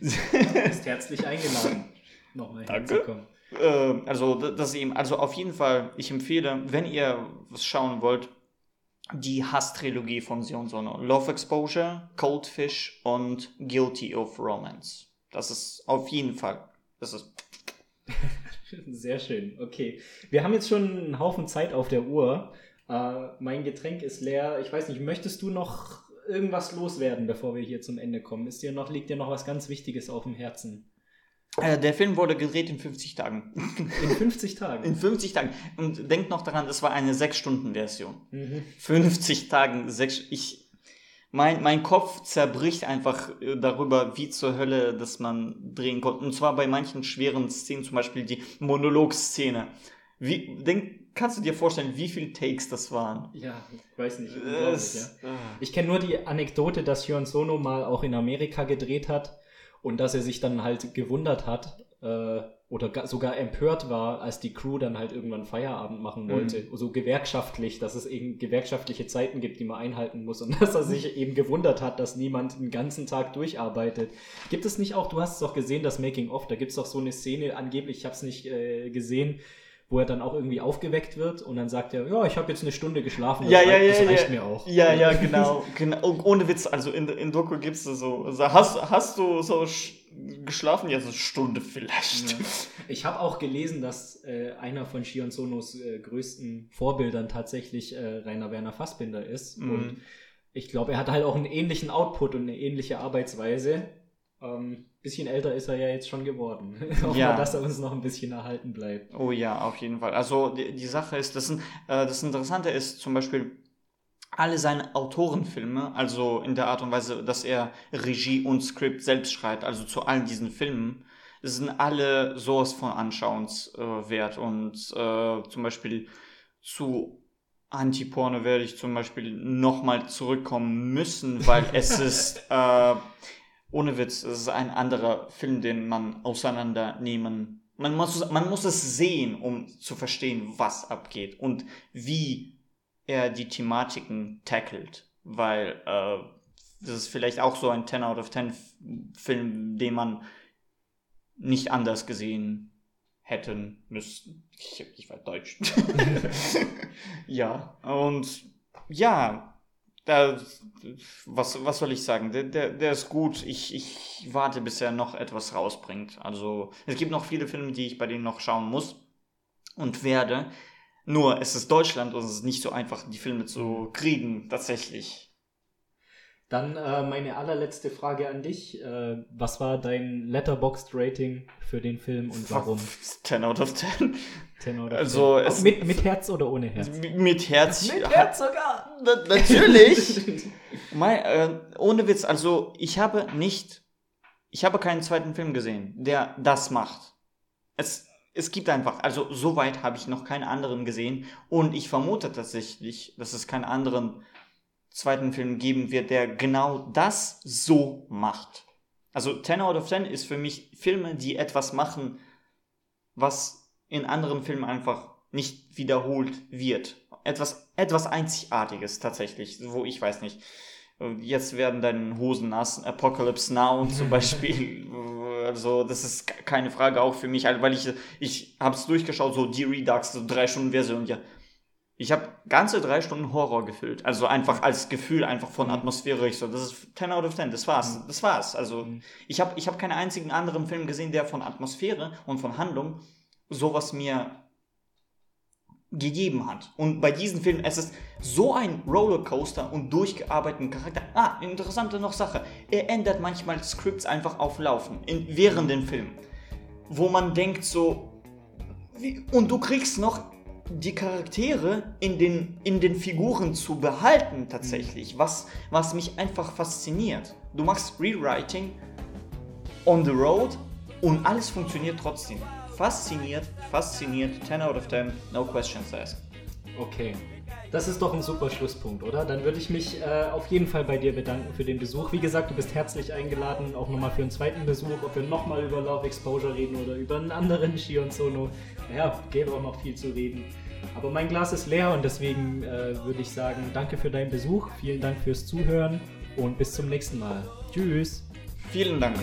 bist herzlich eingeladen, nochmal herzukommen. äh, also das eben, also auf jeden Fall, ich empfehle, wenn ihr was schauen wollt, die Hass-Trilogie von Sion Sono. Love Exposure, Cold Fish und Guilty of Romance. Das ist auf jeden Fall, das ist Sehr schön, okay. Wir haben jetzt schon einen Haufen Zeit auf der Uhr. Äh, mein Getränk ist leer. Ich weiß nicht, möchtest du noch irgendwas loswerden, bevor wir hier zum Ende kommen? Ist dir noch, liegt dir noch was ganz Wichtiges auf dem Herzen? Äh, der Film wurde gedreht in 50 Tagen. In 50 In Tagen. 50 Tagen. Und denkt noch daran, das war eine 6-Stunden-Version. Mhm. 50 Tagen, sechs, ich, mein, mein Kopf zerbricht einfach äh, darüber, wie zur Hölle das man drehen konnte. Und zwar bei manchen schweren Szenen, zum Beispiel die Monologszene. Wie, denk, kannst du dir vorstellen, wie viele Takes das waren? Ja, ich weiß nicht. unglaublich, ja. Es, äh, Ich kenne nur die Anekdote, dass Hyun Sono mal auch in Amerika gedreht hat und dass er sich dann halt gewundert hat äh, oder ga- sogar empört war, als die Crew dann halt irgendwann Feierabend machen wollte. So gewerkschaftlich, dass es eben gewerkschaftliche Zeiten gibt, die man einhalten muss und dass er sich eben gewundert hat, dass niemand den ganzen Tag durcharbeitet. Gibt es nicht auch, du hast es doch gesehen, das Making of, da gibt es doch so eine Szene, angeblich, ich habe es nicht äh, gesehen, wo er dann auch irgendwie aufgeweckt wird und dann sagt er, ja, ich habe jetzt eine Stunde geschlafen, das, Ja, ja, rei- ja, das reicht ja. mir auch. Ja, ja, genau. genau. Ohne Witz, also in, in Doku gibt's da so, so hast, hast du so sch- geschlafen? Ja, so eine Stunde vielleicht. Ich habe auch gelesen, dass äh, einer von Shion Sonos äh, größten Vorbildern tatsächlich äh, Rainer Werner Fassbinder ist. Mhm. Und ich glaube, er hat halt auch einen ähnlichen Output und eine ähnliche Arbeitsweise. Ähm, bisschen älter ist er ja jetzt schon geworden. Hoffen Ja. wir, dass er uns noch ein bisschen erhalten bleibt. Oh ja, auf jeden Fall. Also die, die Sache ist, das, sind, äh, das Interessante ist zum Beispiel alle seine Autorenfilme, also in der Art und Weise, dass er Regie und Skript selbst schreibt, also zu allen diesen Filmen, sind alle sowas von anschauenswert. Äh, und äh, zum Beispiel zu Anti-Porno werde ich zum Beispiel nochmal zurückkommen müssen, weil es ist, äh, ohne Witz, es ist ein anderer Film, den man auseinandernehmen. Man muss, man muss es sehen, um zu verstehen, was abgeht und wie er die Thematiken tackelt. Weil äh, das ist vielleicht auch so ein 10 out of 10 Film, den man nicht anders gesehen hätten müssten. Ich, ich war deutsch. ja, und ja, da, was, was soll ich sagen? Der, der, der ist gut. Ich, ich warte, bis er noch etwas rausbringt. Also, es gibt noch viele Filme, die ich bei denen noch schauen muss und werde. Nur, es ist Deutschland und es ist nicht so einfach, die Filme zu kriegen, tatsächlich. Dann äh, meine allerletzte Frage an dich. Äh, was war dein Letterboxd-Rating für den Film und warum? 10 out of 10. 10 oder Also, 10? es- mit, mit Herz oder ohne Herz? M- Mit Herz. sogar! Na, natürlich. Mein, äh, ohne Witz, also ich habe nicht, ich habe keinen zweiten Film gesehen, der das macht. Es, es gibt einfach, also soweit habe ich noch keinen anderen gesehen und ich vermute tatsächlich, dass es keinen anderen zweiten Film geben wird, der genau das so macht. Also 10 out of 10 ist für mich Filme, die etwas machen, was in anderen Filmen einfach nicht wiederholt wird. Etwas, etwas Einzigartiges tatsächlich, wo ich weiß nicht. Jetzt werden deine Hosen nass, Apocalypse Now zum Beispiel. Also, das ist keine Frage auch für mich, weil ich, ich habe es durchgeschaut, so die Redux, so drei Stunden Version, ja. Ich habe ganze drei Stunden Horror gefüllt. Also einfach als Gefühl, einfach von mhm. Atmosphäre. Ich so, das ist 10 out of 10, das war's. Mhm. Das war's. Also, mhm. ich habe ich hab keinen einzigen anderen Film gesehen, der von Atmosphäre und von Handlung sowas mir gegeben hat. Und bei diesem Film, es ist so ein Rollercoaster und durchgearbeiteten Charakter. Ah, interessante noch Sache. Er ändert manchmal Scripts einfach auf Laufen, in, während dem Film. Wo man denkt so, wie, und du kriegst noch die Charaktere in den, in den Figuren zu behalten tatsächlich, was, was mich einfach fasziniert. Du machst Rewriting on the road und alles funktioniert trotzdem fasziniert, fasziniert, 10 out of 10, no questions asked. Okay. Das ist doch ein super Schlusspunkt, oder? Dann würde ich mich äh, auf jeden Fall bei dir bedanken für den Besuch. Wie gesagt, du bist herzlich eingeladen, auch nochmal für einen zweiten Besuch, ob wir nochmal über Love Exposure reden oder über einen anderen Shion Sono. Ja, gäbe auch noch viel zu reden. Aber mein Glas ist leer und deswegen äh, würde ich sagen, danke für deinen Besuch, vielen Dank fürs Zuhören und bis zum nächsten Mal. Tschüss. Vielen Dank.